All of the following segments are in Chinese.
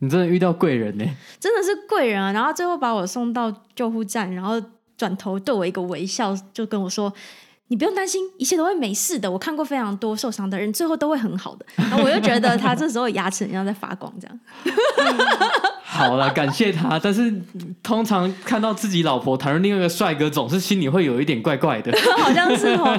你真的遇到贵人呢？真的是贵人啊！然后最后把我送到救护站，然后转头对我一个微笑，就跟我说：“你不用担心，一切都会没事的。我看过非常多受伤的人，最后都会很好的。”然后我就觉得他这时候牙齿像在发光，这样。好了，感谢他。但是通常看到自己老婆谈论另外一个帅哥，总是心里会有一点怪怪的。好像是哦。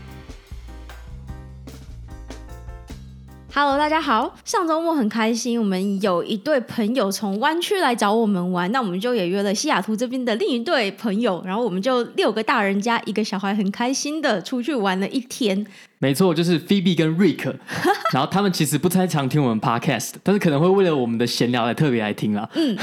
！Hello，大家好。上周末很开心，我们有一对朋友从湾区来找我们玩，那我们就也约了西雅图这边的另一对朋友，然后我们就六个大人加一个小孩，很开心的出去玩了一天。没错，就是 Phoebe 跟 Rick，然后他们其实不太常听我们 Podcast，但是可能会为了我们的闲聊来特别来听啦。嗯，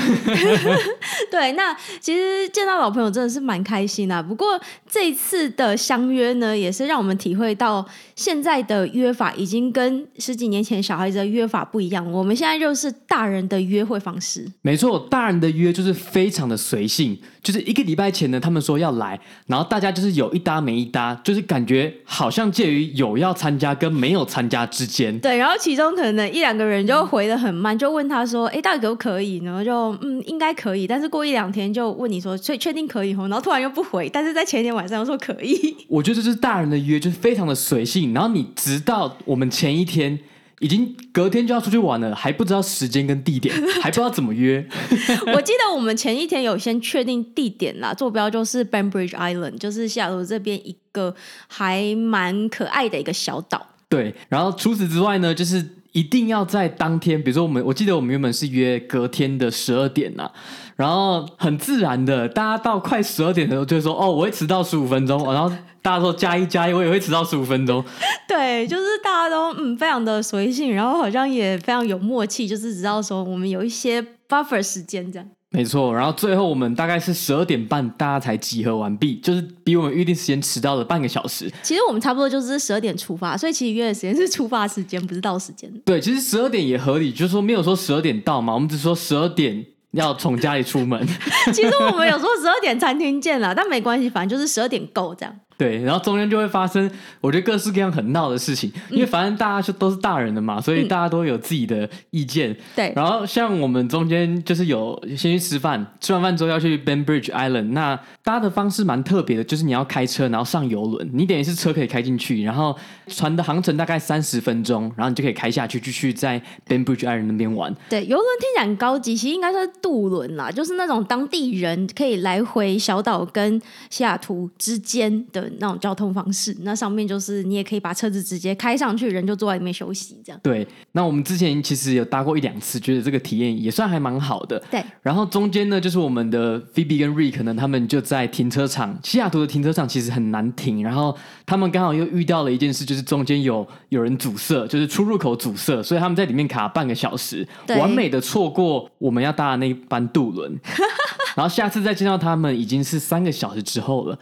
对，那其实见到老朋友真的是蛮开心的。不过这一次的相约呢，也是让我们体会到现在的约法已经跟十几年前小孩子的约法不一样。我们现在就是大人的约会方式。没错，大人的约就是非常的随性，就是一个礼拜前呢，他们说要来，然后大家就是有一搭没一搭，就是感觉好像介于有。有要参加跟没有参加之间，对，然后其中可能一两个人就回的很慢，就问他说：“哎，到底可不可以？”然后就嗯，应该可以，但是过一两天就问你说：“所以确定可以？”然后突然又不回，但是在前一天晚上又说可以。我觉得这是大人的约，就是非常的随性。然后你直到我们前一天已经隔天就要出去玩了，还不知道时间跟地点，还不知道怎么约。我记得我们前一天有先确定地点啦，坐标就是 Bainbridge Island，就是西雅图这边一。个还蛮可爱的一个小岛，对。然后除此之外呢，就是一定要在当天，比如说我们，我记得我们原本是约隔天的十二点呐，然后很自然的，大家到快十二点的时候就会说，哦，我会迟到十五分钟，然后大家说加一加一，我也会迟到十五分钟。对，就是大家都嗯非常的随性，然后好像也非常有默契，就是知道说我们有一些 buffer 时间这样。没错，然后最后我们大概是十二点半，大家才集合完毕，就是比我们预定时间迟到了半个小时。其实我们差不多就是十二点出发，所以其实约的时间是出发时间，不是到时间。对，其实十二点也合理，就是说没有说十二点到嘛，我们只说十二点要从家里出门。其实我们有说十二点餐厅见了，但没关系，反正就是十二点够这样。对，然后中间就会发生，我觉得各式各样很闹的事情，因为反正大家就都是大人的嘛，所以大家都有自己的意见。对、嗯，然后像我们中间就是有先去吃饭，吃完饭之后要去 Bainbridge Island，那搭的方式蛮特别的，就是你要开车，然后上游轮，你等于是车可以开进去，然后船的航程大概三十分钟，然后你就可以开下去，继续在 Bainbridge Island 那边玩。对，游轮听起来很高级，其实应该是渡轮啦，就是那种当地人可以来回小岛跟西雅图之间的。那种交通方式，那上面就是你也可以把车子直接开上去，人就坐在里面休息，这样。对，那我们之前其实有搭过一两次，觉得这个体验也算还蛮好的。对，然后中间呢，就是我们的 Phoebe 跟 Rick 呢，他们就在停车场，西雅图的停车场其实很难停，然后他们刚好又遇到了一件事，就是中间有有人阻塞，就是出入口阻塞，所以他们在里面卡半个小时，完美的错过我们要搭的那一班渡轮。然后下次再见到他们，已经是三个小时之后了。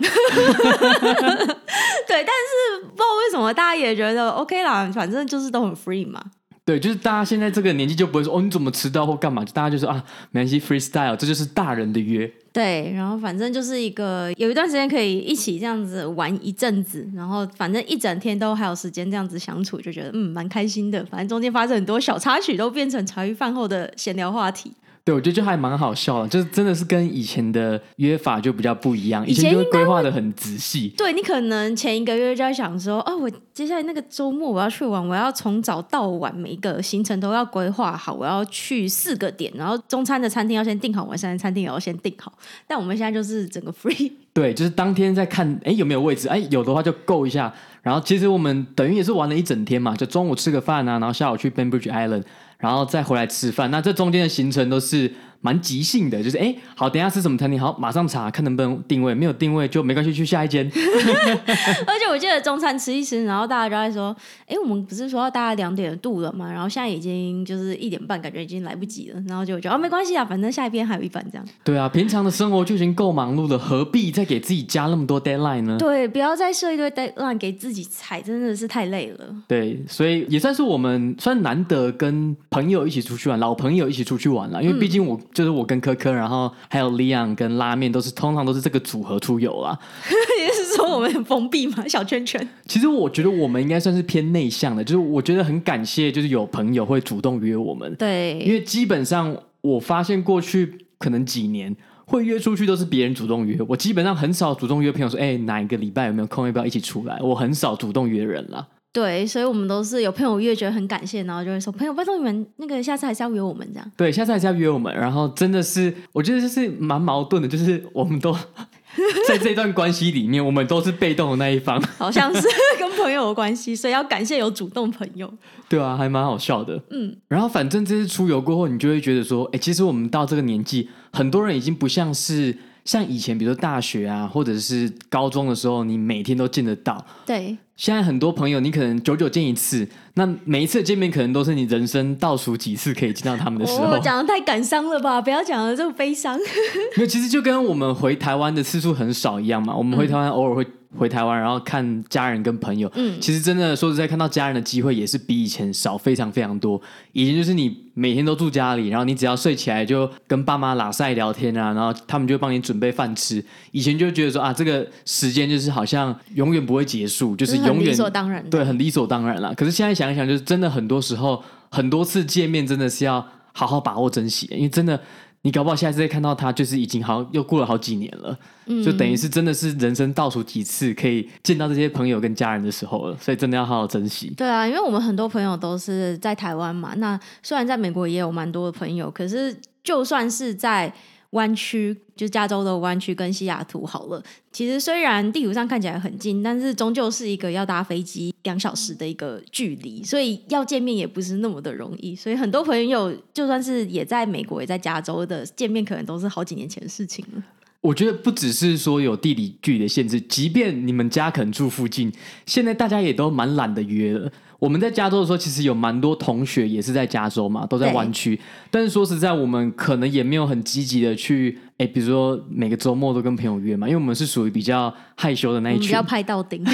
对，但是不知道为什么大家也觉得 OK 啦，反正就是都很 free 嘛。对，就是大家现在这个年纪就不会说哦，你怎么迟到或干嘛，就大家就说啊，没关系，freestyle，这就是大人的约。对，然后反正就是一个有一段时间可以一起这样子玩一阵子，然后反正一整天都还有时间这样子相处，就觉得嗯蛮开心的。反正中间发生很多小插曲，都变成茶余饭后的闲聊话题。对，我觉得就还蛮好笑的，就是真的是跟以前的约法就比较不一样，以前就会规划的很仔细。对，你可能前一个月就在想说，哦，我接下来那个周末我要去玩，我要从早到晚每一个行程都要规划好，我要去四个点，然后中餐的餐厅要先订好，晚餐的餐厅也要先订好。但我们现在就是整个 free。对，就是当天在看，哎，有没有位置？哎，有的话就够一下。然后其实我们等于也是玩了一整天嘛，就中午吃个饭啊，然后下午去 Bainbridge Island。然后再回来吃饭，那这中间的行程都是蛮即兴的，就是哎，好，等一下吃什么餐厅，好，马上查看能不能定位，没有定位就没关系，去下一间。而且我记得中餐吃一吃，然后大家就在说，哎，我们不是说要大概两点的度了嘛，然后现在已经就是一点半，感觉已经来不及了，然后就觉得哦，没关系啊，反正下一边还有一班这样。对啊，平常的生活就已经够忙碌了，何必再给自己加那么多 deadline 呢？对，不要再设一堆 deadline 给自己踩，真的是太累了。对，所以也算是我们算难得跟朋友一起出去玩，老朋友一起出去玩了，因为毕竟我、嗯、就是我跟科科，然后还有 Leon 跟拉面都是通常都是这个组合出游啦。也是说我们很封闭嘛，小圈圈。其实我觉得我们应该算是偏内向的，就是我觉得很感谢，就是有朋友会主动约我们。对，因为基本上我发现过去可能几年会约出去都是别人主动约，我基本上很少主动约朋友说，哎，哪一个礼拜有没有空，要不要一起出来？我很少主动约人了。对，所以我们都是有朋友越，觉得很感谢，然后就会说：“朋友，拜托你们那个下次还是要约我们这样。”对，下次还是要约我们。然后真的是，我觉得就是蛮矛盾的，就是我们都 在这段关系里面，我们都是被动的那一方，好像是跟朋友有关系，所以要感谢有主动朋友。对啊，还蛮好笑的。嗯，然后反正这次出游过后，你就会觉得说：“哎，其实我们到这个年纪，很多人已经不像是。”像以前，比如说大学啊，或者是高中的时候，你每天都见得到。对。现在很多朋友，你可能久久见一次，那每一次见面，可能都是你人生倒数几次可以见到他们的时候。我讲的太感伤了吧？不要讲的这么悲伤。没有，其实就跟我们回台湾的次数很少一样嘛。我们回台湾偶尔会。嗯回台湾，然后看家人跟朋友，嗯，其实真的说实在，看到家人的机会也是比以前少非常非常多。以前就是你每天都住家里，然后你只要睡起来就跟爸妈拉赛聊天啊，然后他们就帮你准备饭吃。以前就觉得说啊，这个时间就是好像永远不会结束，就是永远理所当然，对，很理所当然了。可是现在想一想，就是真的很多时候很多次见面真的是要好好把握珍惜，因为真的。你搞不好下次再看到他，就是已经好又过了好几年了，嗯，就等于是真的是人生倒数几次可以见到这些朋友跟家人的时候了，所以真的要好好珍惜。对啊，因为我们很多朋友都是在台湾嘛，那虽然在美国也有蛮多的朋友，可是就算是在。湾区就加州的湾区跟西雅图好了，其实虽然地图上看起来很近，但是终究是一个要搭飞机两小时的一个距离，所以要见面也不是那么的容易。所以很多朋友就算是也在美国也在加州的见面，可能都是好几年前的事情了。我觉得不只是说有地理距离的限制，即便你们家可能住附近，现在大家也都蛮懒得约了。我们在加州的时候，其实有蛮多同学也是在加州嘛，都在湾区。但是说实在，我们可能也没有很积极的去，哎，比如说每个周末都跟朋友约嘛，因为我们是属于比较害羞的那一群，比较拍到顶。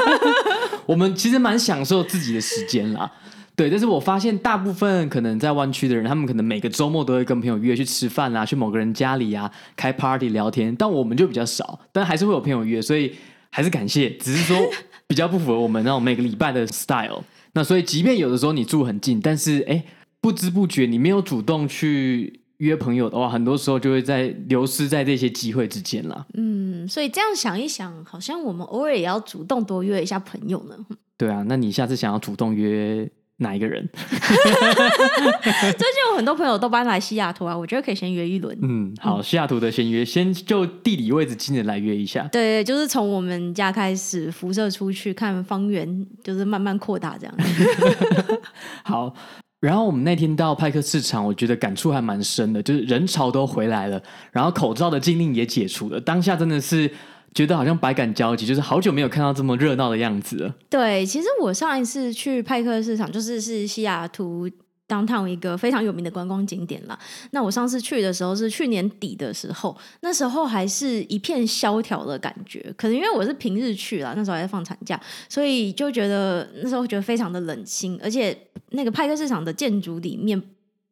我们其实蛮享受自己的时间啦，对。但是我发现大部分可能在湾区的人，他们可能每个周末都会跟朋友约去吃饭啊，去某个人家里啊开 party 聊天，但我们就比较少，但还是会有朋友约，所以还是感谢，只是说。比较不符合我们那种每个礼拜的 style，那所以即便有的时候你住很近，但是哎，不知不觉你没有主动去约朋友的话，很多时候就会在流失在这些机会之间啦。嗯，所以这样想一想，好像我们偶尔也要主动多约一下朋友呢。对啊，那你下次想要主动约？哪一个人？最近有很多朋友都搬来西雅图啊，我觉得可以先约一轮。嗯，好，西雅图的先约，先就地理位置近的来约一下。对，就是从我们家开始辐射出去，看方圆，就是慢慢扩大这样。好，然后我们那天到派克市场，我觉得感触还蛮深的，就是人潮都回来了，然后口罩的禁令也解除了，当下真的是。觉得好像百感交集，就是好久没有看到这么热闹的样子了。对，其实我上一次去派克市场，就是是西雅图 downtown 一个非常有名的观光景点啦。那我上次去的时候是去年底的时候，那时候还是一片萧条的感觉。可能因为我是平日去啦，那时候还在放产假，所以就觉得那时候觉得非常的冷清。而且那个派克市场的建筑里面，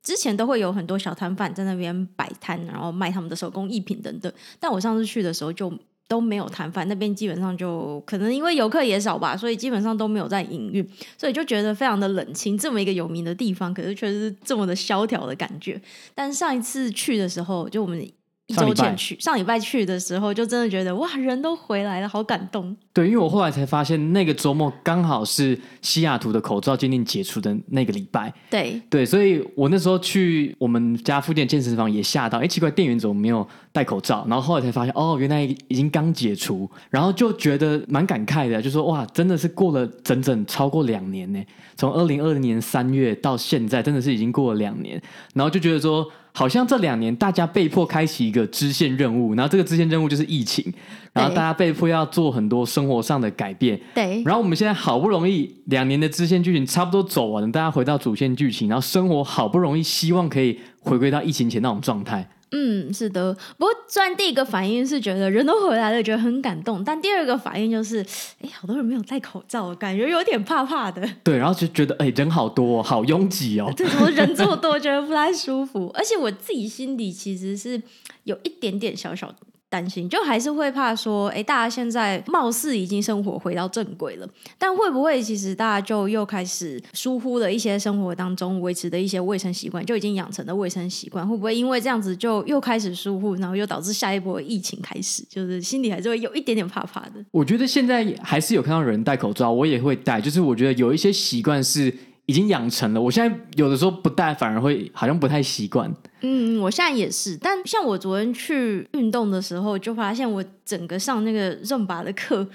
之前都会有很多小摊贩在那边摆摊，然后卖他们的手工艺品等等。但我上次去的时候就。都没有摊贩，那边基本上就可能因为游客也少吧，所以基本上都没有在营运，所以就觉得非常的冷清。这么一个有名的地方，可是确实是这么的萧条的感觉。但上一次去的时候，就我们。一周前去，上礼拜去的时候，就真的觉得哇，人都回来了，好感动。对，因为我后来才发现，那个周末刚好是西雅图的口罩禁令解除的那个礼拜。对对，所以我那时候去我们家附近的健身房也吓到，哎，奇怪，店员怎么没有戴口罩？然后后来才发现，哦，原来已经刚解除，然后就觉得蛮感慨的，就说哇，真的是过了整整超过两年呢，从二零二零年三月到现在，真的是已经过了两年，然后就觉得说。好像这两年大家被迫开启一个支线任务，然后这个支线任务就是疫情，然后大家被迫要做很多生活上的改变。对。然后我们现在好不容易两年的支线剧情差不多走完了，大家回到主线剧情，然后生活好不容易希望可以回归到疫情前那种状态。嗯，是的。不过，虽然第一个反应是觉得人都回来了，觉得很感动，但第二个反应就是，哎，好多人没有戴口罩，感觉有点怕怕的。对，然后就觉得，哎，人好多，好拥挤哦。对怎么人这么多，觉得不太舒服。而且我自己心里其实是有一点点小小的。担心就还是会怕说，哎，大家现在貌似已经生活回到正轨了，但会不会其实大家就又开始疏忽了一些生活当中维持的一些卫生习惯，就已经养成的卫生习惯，会不会因为这样子就又开始疏忽，然后又导致下一波疫情开始？就是心里还是会有一点点怕怕的。我觉得现在还是有看到人戴口罩，我也会戴，就是我觉得有一些习惯是。已经养成了，我现在有的时候不戴，反而会好像不太习惯。嗯，我现在也是，但像我昨天去运动的时候，就发现我整个上那个认拔的课，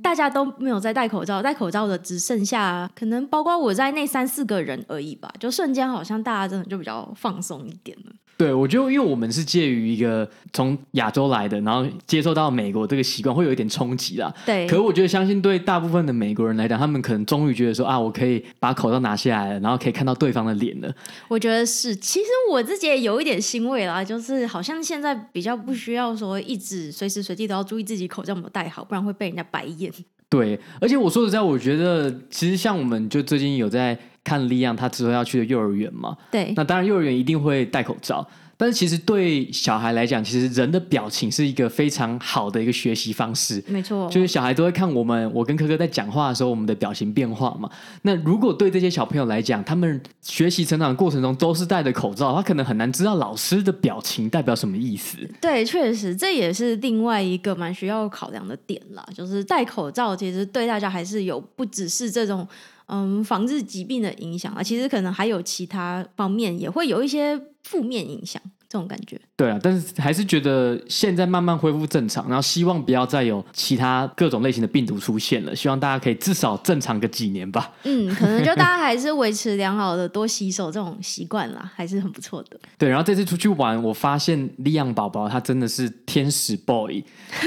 大家都没有在戴口罩，戴口罩的只剩下可能包括我在内三四个人而已吧，就瞬间好像大家真的就比较放松一点了。对，我觉得，因为我们是介于一个从亚洲来的，然后接受到美国这个习惯，会有一点冲击啦。对。可是我觉得，相信对大部分的美国人来讲，他们可能终于觉得说啊，我可以把口罩拿下来了，然后可以看到对方的脸了。我觉得是，其实我自己也有一点欣慰啦，就是好像现在比较不需要说一直随时随地都要注意自己口罩有没有戴好，不然会被人家白眼。对，而且我说实在，我觉得其实像我们就最近有在。看利昂他之后要去的幼儿园嘛？对，那当然幼儿园一定会戴口罩。但是其实对小孩来讲，其实人的表情是一个非常好的一个学习方式。没错，就是小孩都会看我们，我跟科科在讲话的时候，我们的表情变化嘛。那如果对这些小朋友来讲，他们学习成长的过程中都是戴着口罩，他可能很难知道老师的表情代表什么意思。对，确实这也是另外一个蛮需要考量的点啦。就是戴口罩，其实对大家还是有不只是这种。嗯，防治疾病的影响啊，其实可能还有其他方面，也会有一些负面影响。这种感觉，对啊，但是还是觉得现在慢慢恢复正常，然后希望不要再有其他各种类型的病毒出现了。希望大家可以至少正常个几年吧。嗯，可能就大家还是维持良好的多洗手这种习惯啦，还是很不错的。对，然后这次出去玩，我发现利昂宝宝他真的是天使 boy，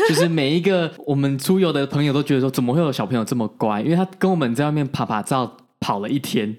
就是每一个我们出游的朋友都觉得说，怎么会有小朋友这么乖？因为他跟我们在外面爬爬照跑了一天。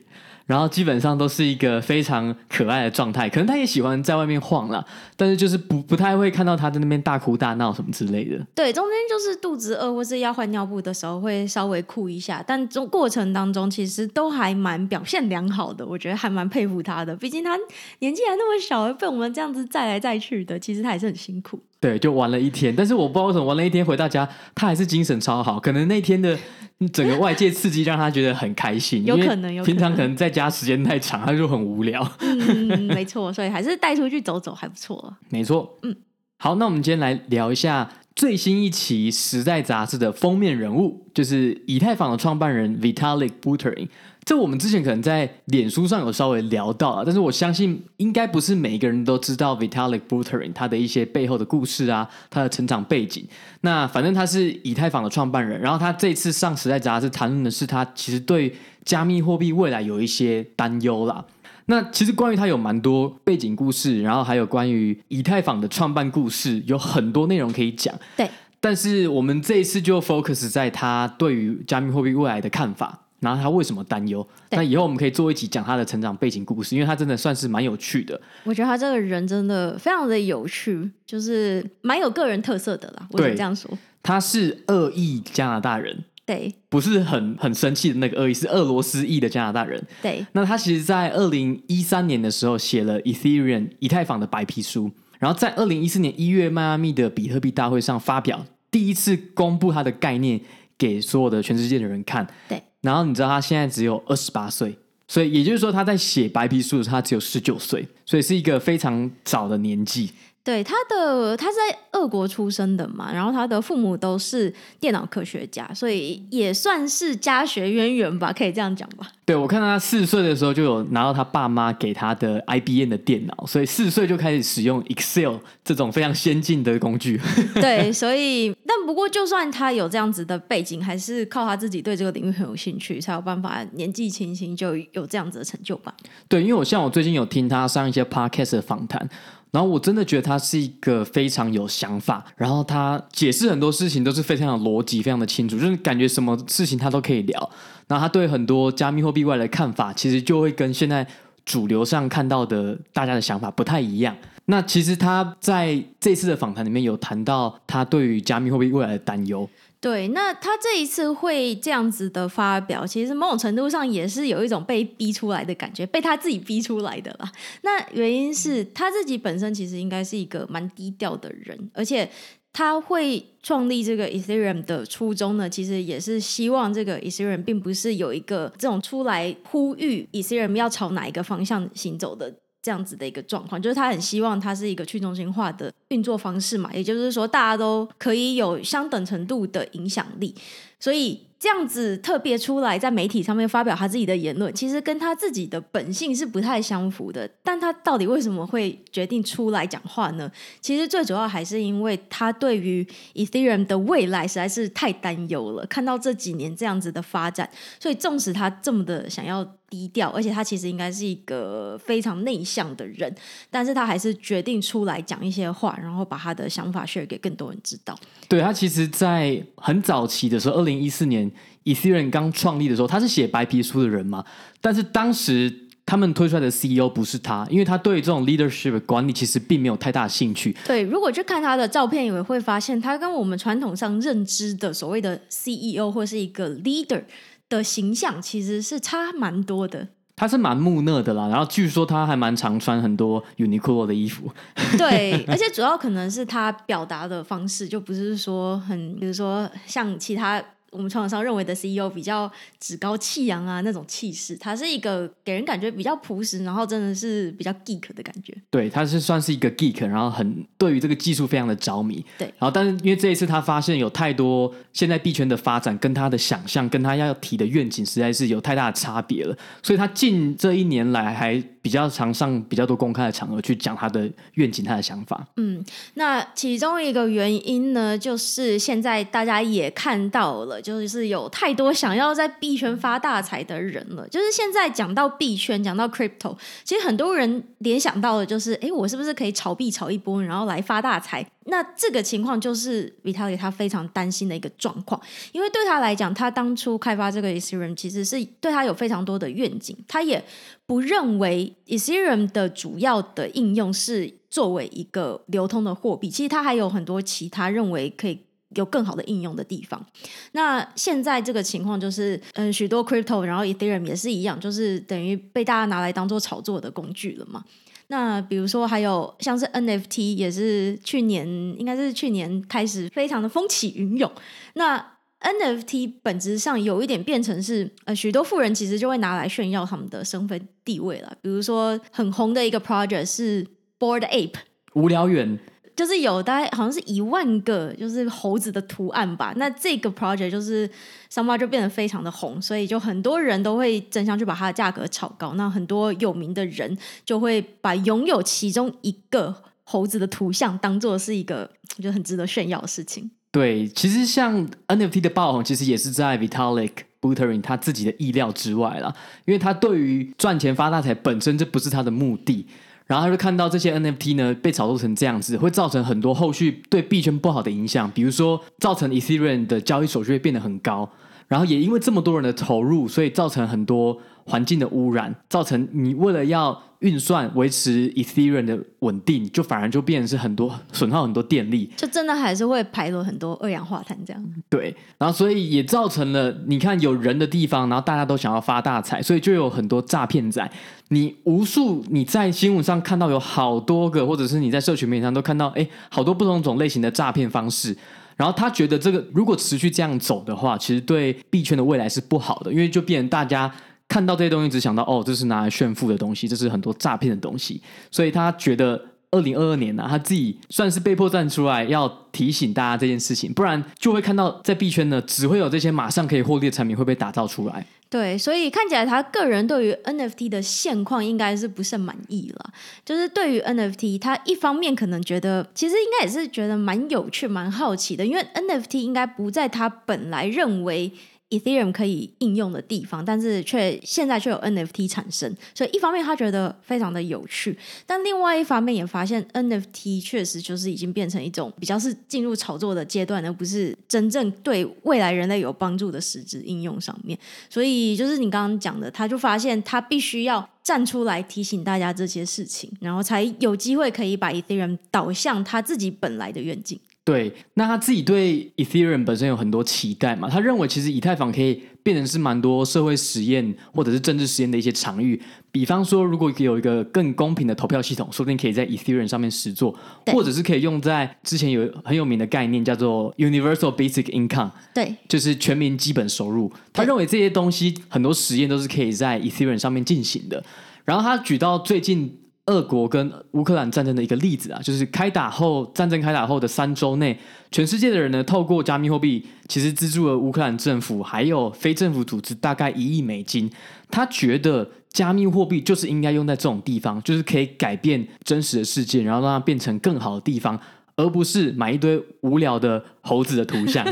然后基本上都是一个非常可爱的状态，可能他也喜欢在外面晃啦，但是就是不不太会看到他在那边大哭大闹什么之类的。对，中间就是肚子饿或是要换尿布的时候会稍微哭一下，但中过程当中其实都还蛮表现良好的，我觉得还蛮佩服他的，毕竟他年纪还那么小，被我们这样子载来载去的，其实他也是很辛苦。对，就玩了一天，但是我不知道为什么玩了一天回到家，他还是精神超好。可能那天的 整个外界刺激让他觉得很开心，有可能，有。平常可能在家时间太长，他就很无聊。嗯，没错，所以还是带出去走走还不错。没错，嗯，好，那我们今天来聊一下最新一期《时代》杂志的封面人物，就是以太坊的创办人 Vitalik Buterin。这我们之前可能在脸书上有稍微聊到啊，但是我相信应该不是每一个人都知道 Vitalik Buterin 他的一些背后的故事啊，他的成长背景。那反正他是以太坊的创办人，然后他这次上时代杂志谈论的是他其实对加密货币未来有一些担忧啦。那其实关于他有蛮多背景故事，然后还有关于以太坊的创办故事，有很多内容可以讲。对，但是我们这一次就 focus 在他对于加密货币未来的看法。然后他为什么担忧？那以后我们可以做一集讲他的成长背景故事，因为他真的算是蛮有趣的。我觉得他这个人真的非常的有趣，就是蛮有个人特色的啦。我这样说。他是俄裔加拿大人，对，不是很很生气的那个俄裔，是俄罗斯裔的加拿大人。对。那他其实，在二零一三年的时候写了 Ethereum 以太坊的白皮书，然后在二零一四年一月迈阿密的比特币大会上发表，第一次公布他的概念给所有的全世界的人看。对。然后你知道他现在只有二十八岁，所以也就是说他在写白皮书的时候他只有十九岁，所以是一个非常早的年纪。对，他的他是在俄国出生的嘛，然后他的父母都是电脑科学家，所以也算是家学渊源吧，可以这样讲吧。对，我看到他四岁的时候就有拿到他爸妈给他的 IBM 的电脑，所以四岁就开始使用 Excel 这种非常先进的工具。对，所以但不过就算他有这样子的背景，还是靠他自己对这个领域很有兴趣，才有办法年纪轻轻就有这样子的成就吧。对，因为我像我最近有听他上一些 Podcast 的访谈。然后我真的觉得他是一个非常有想法，然后他解释很多事情都是非常有逻辑、非常的清楚，就是感觉什么事情他都可以聊。然后他对很多加密货币未来的看法，其实就会跟现在主流上看到的大家的想法不太一样。那其实他在这次的访谈里面有谈到他对于加密货币未来的担忧。对，那他这一次会这样子的发表，其实某种程度上也是有一种被逼出来的感觉，被他自己逼出来的啦。那原因是他自己本身其实应该是一个蛮低调的人，而且他会创立这个 Ethereum 的初衷呢，其实也是希望这个 Ethereum 并不是有一个这种出来呼吁 Ethereum 要朝哪一个方向行走的。这样子的一个状况，就是他很希望它是一个去中心化的运作方式嘛，也就是说，大家都可以有相等程度的影响力，所以。这样子特别出来在媒体上面发表他自己的言论，其实跟他自己的本性是不太相符的。但他到底为什么会决定出来讲话呢？其实最主要还是因为他对于 Ethereum 的未来实在是太担忧了。看到这几年这样子的发展，所以纵使他这么的想要低调，而且他其实应该是一个非常内向的人，但是他还是决定出来讲一些话，然后把他的想法 share 给更多人知道。对，他其实，在很早期的时候，二零一四年。Ethereum 刚创立的时候，他是写白皮书的人嘛？但是当时他们推出来的 CEO 不是他，因为他对这种 leadership 管理其实并没有太大的兴趣。对，如果去看他的照片，也会发现他跟我们传统上认知的所谓的 CEO 或是一个 leader 的形象，其实是差蛮多的。他是蛮木讷的啦，然后据说他还蛮常穿很多 Uniqlo 的衣服。对，而且主要可能是他表达的方式，就不是说很，比如说像其他。我们传统上认为的 CEO 比较趾高气扬啊，那种气势，他是一个给人感觉比较朴实，然后真的是比较 geek 的感觉。对，他是算是一个 geek，然后很对于这个技术非常的着迷。对，然后但是因为这一次他发现有太多现在币圈的发展跟他的想象，跟他要提的愿景实在是有太大的差别了，所以他近这一年来还比较常上比较多公开的场合去讲他的愿景、他的想法。嗯，那其中一个原因呢，就是现在大家也看到了。就是有太多想要在币圈发大财的人了。就是现在讲到币圈，讲到 crypto，其实很多人联想到的就是，哎，我是不是可以炒币炒一波，然后来发大财？那这个情况就是 Vitaly 他非常担心的一个状况，因为对他来讲，他当初开发这个 Ethereum 其实是对他有非常多的愿景，他也不认为 Ethereum 的主要的应用是作为一个流通的货币，其实他还有很多其他认为可以。有更好的应用的地方。那现在这个情况就是，嗯，许多 crypto，然后 Ethereum 也是一样，就是等于被大家拿来当做炒作的工具了嘛。那比如说还有像是 NFT，也是去年应该是去年开始非常的风起云涌。那 NFT 本质上有一点变成是，呃，许多富人其实就会拿来炫耀他们的身份地位了。比如说很红的一个 project 是 Board Ape，无聊猿。就是有大概好像是一万个就是猴子的图案吧，那这个 project 就是上巴就变得非常的红，所以就很多人都会争相去把它的价格炒高。那很多有名的人就会把拥有其中一个猴子的图像当做是一个就很值得炫耀的事情。对，其实像 NFT 的爆红，其实也是在 Vitalik Buterin 他自己的意料之外啦，因为他对于赚钱发大财本身这不是他的目的。然后他就看到这些 NFT 呢被炒作成这样子，会造成很多后续对币圈不好的影响，比如说造成 Ethereum 的交易手续费变得很高，然后也因为这么多人的投入，所以造成很多环境的污染，造成你为了要运算维持 Ethereum 的稳定，就反而就变成是很多损耗很多电力，就真的还是会排了很多二氧化碳这样。对，然后所以也造成了你看有人的地方，然后大家都想要发大财，所以就有很多诈骗仔。你无数你在新闻上看到有好多个，或者是你在社群媒体上都看到，哎，好多不同种类型的诈骗方式。然后他觉得这个如果持续这样走的话，其实对币圈的未来是不好的，因为就变成大家。看到这些东西，只想到哦，这是拿来炫富的东西，这是很多诈骗的东西，所以他觉得二零二二年呢、他自己算是被迫站出来要提醒大家这件事情，不然就会看到在币圈呢，只会有这些马上可以获利的产品会被打造出来。对，所以看起来他个人对于 NFT 的现况应该是不甚满意了。就是对于 NFT，他一方面可能觉得，其实应该也是觉得蛮有趣、蛮好奇的，因为 NFT 应该不在他本来认为。Ethereum 可以应用的地方，但是却现在却有 NFT 产生，所以一方面他觉得非常的有趣，但另外一方面也发现 NFT 确实就是已经变成一种比较是进入炒作的阶段，而不是真正对未来人类有帮助的实质应用上面。所以就是你刚刚讲的，他就发现他必须要站出来提醒大家这些事情，然后才有机会可以把 Ethereum 导向他自己本来的愿景。对，那他自己对 Ethereum 本身有很多期待嘛？他认为其实以太坊可以变成是蛮多社会实验或者是政治实验的一些场域。比方说，如果有一个更公平的投票系统，说不定可以在 Ethereum 上面实做，或者是可以用在之前有很有名的概念叫做 Universal Basic Income，对，就是全民基本收入。他认为这些东西很多实验都是可以在 Ethereum 上面进行的。然后他举到最近。俄国跟乌克兰战争的一个例子啊，就是开打后，战争开打后的三周内，全世界的人呢，透过加密货币，其实资助了乌克兰政府还有非政府组织大概一亿美金。他觉得加密货币就是应该用在这种地方，就是可以改变真实的世界，然后让它变成更好的地方，而不是买一堆无聊的猴子的图像，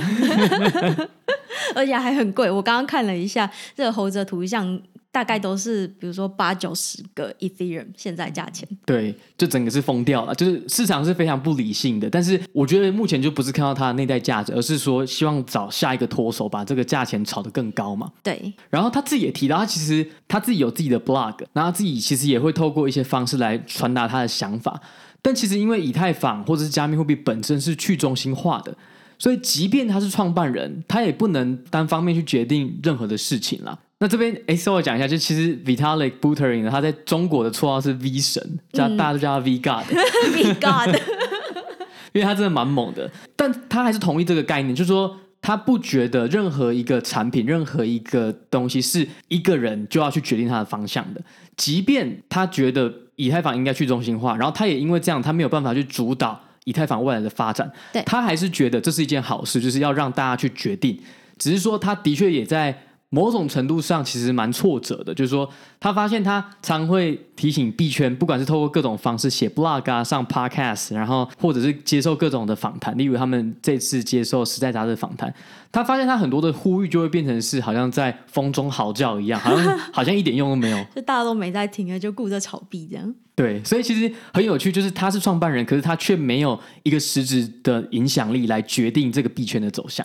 而且还很贵。我刚刚看了一下这个猴子的图像。大概都是比如说八九十个 Ethereum 现在价钱，对，就整个是疯掉了，就是市场是非常不理性的。但是我觉得目前就不是看到它的内在价值，而是说希望找下一个脱手，把这个价钱炒得更高嘛。对。然后他自己也提到，他其实他自己有自己的 blog，然后自己其实也会透过一些方式来传达他的想法。但其实因为以太坊或者是加密货币本身是去中心化的，所以即便他是创办人，他也不能单方面去决定任何的事情啦。那这边哎，稍微讲一下，就其实 Vitalik Buterin 呢，他在中国的绰号是 V 神，叫大家都叫他 V God，V God，因为他真的蛮猛的。但他还是同意这个概念，就是说他不觉得任何一个产品、任何一个东西是一个人就要去决定它的方向的。即便他觉得以太坊应该去中心化，然后他也因为这样，他没有办法去主导以太坊未来的发展。对，他还是觉得这是一件好事，就是要让大家去决定。只是说，他的确也在。某种程度上其实蛮挫折的，就是说他发现他常会提醒币圈，不管是透过各种方式写 blog 啊、上 podcast，然后或者是接受各种的访谈，例如他们这次接受《时代》杂志访谈，他发现他很多的呼吁就会变成是好像在风中嚎叫一样，好像 好像一点用都没有，就大家都没在听啊，就顾着炒币这样。对，所以其实很有趣，就是他是创办人，可是他却没有一个实质的影响力来决定这个币圈的走向。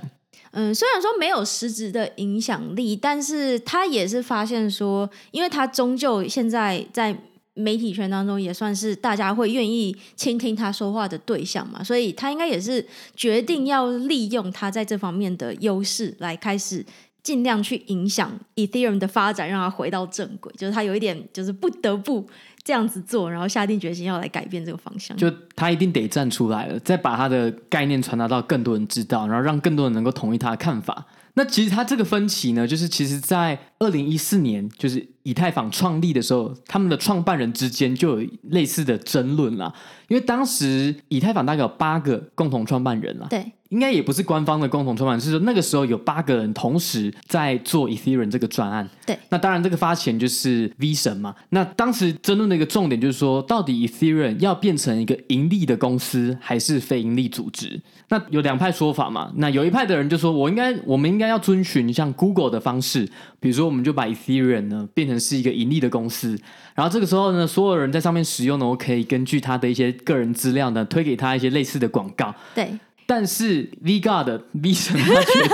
嗯，虽然说没有实质的影响力，但是他也是发现说，因为他终究现在在媒体圈当中也算是大家会愿意倾听他说话的对象嘛，所以他应该也是决定要利用他在这方面的优势来开始尽量去影响 Ethereum 的发展，让他回到正轨，就是他有一点就是不得不。这样子做，然后下定决心要来改变这个方向，就他一定得站出来了，再把他的概念传达到更多人知道，然后让更多人能够同意他的看法。那其实他这个分歧呢，就是其实在二零一四年，就是以太坊创立的时候，他们的创办人之间就有类似的争论啦。因为当时以太坊大概有八个共同创办人啦。对。应该也不是官方的共同创办，是说那个时候有八个人同时在做 Ethereum 这个专案。对，那当然这个发起人就是 V 神嘛。那当时争论的一个重点就是说，到底 Ethereum 要变成一个盈利的公司还是非盈利组织？那有两派说法嘛。那有一派的人就说，我应该，我们应该要遵循像 Google 的方式，比如说我们就把 Ethereum 呢变成是一个盈利的公司，然后这个时候呢，所有人在上面使用呢，我可以根据他的一些个人资料呢，推给他一些类似的广告。对。但是 V God V 神他决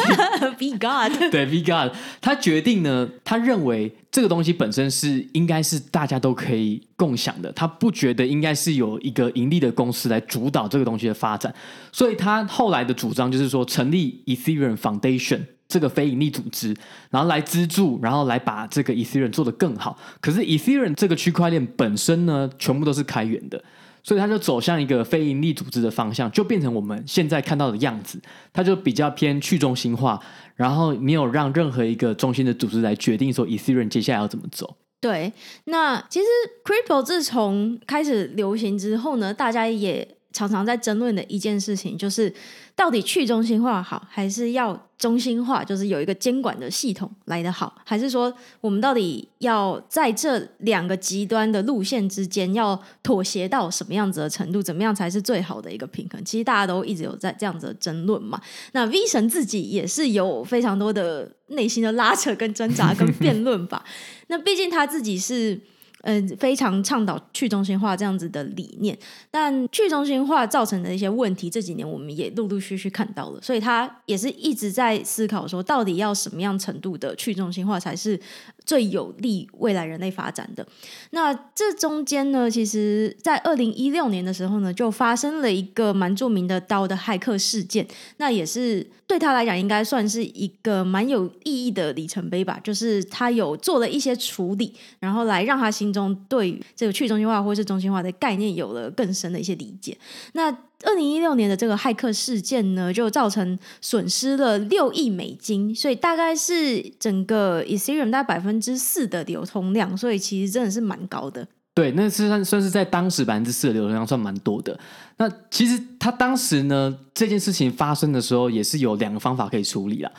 定 V God 对 V God 他决定呢，他认为这个东西本身是应该是大家都可以共享的，他不觉得应该是有一个盈利的公司来主导这个东西的发展，所以他后来的主张就是说成立 Ethereum Foundation 这个非盈利组织，然后来资助，然后来把这个 Ethereum 做得更好。可是 Ethereum 这个区块链本身呢，全部都是开源的。所以它就走向一个非营利组织的方向，就变成我们现在看到的样子。它就比较偏去中心化，然后没有让任何一个中心的组织来决定说 Ethereum 接下来要怎么走。对，那其实 Crypto 自从开始流行之后呢，大家也常常在争论的一件事情就是。到底去中心化好，还是要中心化？就是有一个监管的系统来的好，还是说我们到底要在这两个极端的路线之间要妥协到什么样子的程度？怎么样才是最好的一个平衡？其实大家都一直有在这样子的争论嘛。那 V 神自己也是有非常多的内心的拉扯、跟挣扎、跟辩论吧。那毕竟他自己是。嗯，非常倡导去中心化这样子的理念，但去中心化造成的一些问题，这几年我们也陆陆续续看到了，所以他也是一直在思考说，到底要什么样程度的去中心化才是最有利未来人类发展的。那这中间呢，其实在二零一六年的时候呢，就发生了一个蛮著名的刀的骇客事件，那也是对他来讲应该算是一个蛮有意义的里程碑吧，就是他有做了一些处理，然后来让他心中。对这个去中心化或是中心化的概念有了更深的一些理解。那二零一六年的这个骇客事件呢，就造成损失了六亿美金，所以大概是整个 Ethereum 大概百分之四的流通量，所以其实真的是蛮高的。对，那是算算是在当时百分之四的流通量算蛮多的。那其实他当时呢，这件事情发生的时候，也是有两个方法可以处理啦。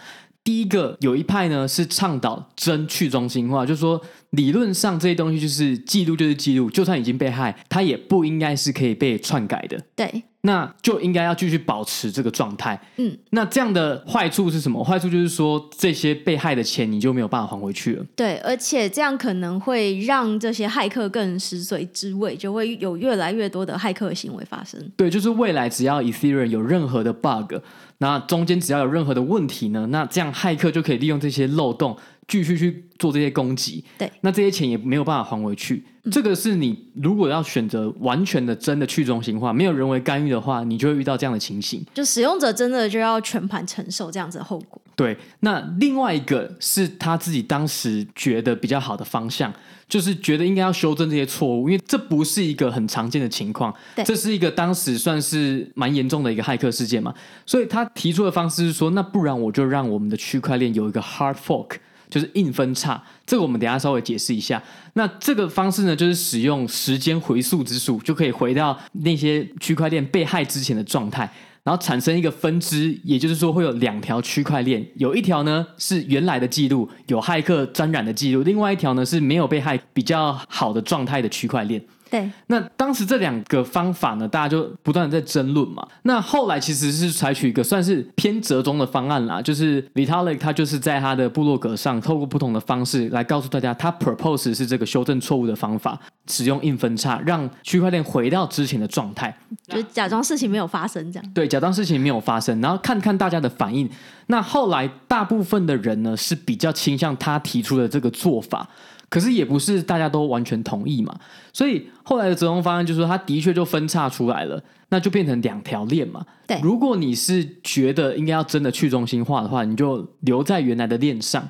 第一个有一派呢是倡导真去中心化，就是说理论上这些东西就是记录就是记录，就算已经被害，它也不应该是可以被篡改的。对。那就应该要继续保持这个状态。嗯，那这样的坏处是什么？坏处就是说，这些被害的钱你就没有办法还回去了。对，而且这样可能会让这些骇客更食髓知味，就会有越来越多的骇客行为发生。对，就是未来只要 Ethereum 有任何的 bug，那中间只要有任何的问题呢，那这样骇客就可以利用这些漏洞。继续去做这些攻击，对，那这些钱也没有办法还回去。嗯、这个是你如果要选择完全的真的去中心化，没有人为干预的话，你就会遇到这样的情形。就使用者真的就要全盘承受这样子的后果。对，那另外一个是他自己当时觉得比较好的方向，就是觉得应该要修正这些错误，因为这不是一个很常见的情况。对，这是一个当时算是蛮严重的一个骇客事件嘛，所以他提出的方式是说，那不然我就让我们的区块链有一个 hard fork。就是硬分叉，这个我们等下稍微解释一下。那这个方式呢，就是使用时间回溯之术，就可以回到那些区块链被害之前的状态，然后产生一个分支，也就是说会有两条区块链，有一条呢是原来的记录，有骇客沾染的记录，另外一条呢是没有被害、比较好的状态的区块链。对，那当时这两个方法呢，大家就不断的在争论嘛。那后来其实是采取一个算是偏折中的方案啦，就是 Vitalik 他就是在他的部落格上，透过不同的方式来告诉大家，他 propose 是这个修正错误的方法，使用硬分叉，让区块链回到之前的状态，就假装事情没有发生这样。对，假装事情没有发生，然后看看大家的反应。那后来大部分的人呢是比较倾向他提出的这个做法。可是也不是大家都完全同意嘛，所以后来的折中方案就是说，它的确就分叉出来了，那就变成两条链嘛。对，如果你是觉得应该要真的去中心化的话，你就留在原来的链上；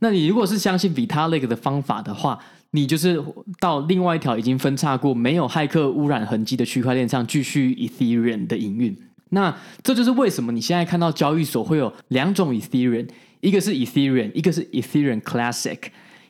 那你如果是相信 Vitalik 的方法的话，你就是到另外一条已经分叉过、没有骇客污染痕迹的区块链上继续 Ethereum 的营运。那这就是为什么你现在看到交易所会有两种 Ethereum，一个是 Ethereum，一个是 Ethereum Classic。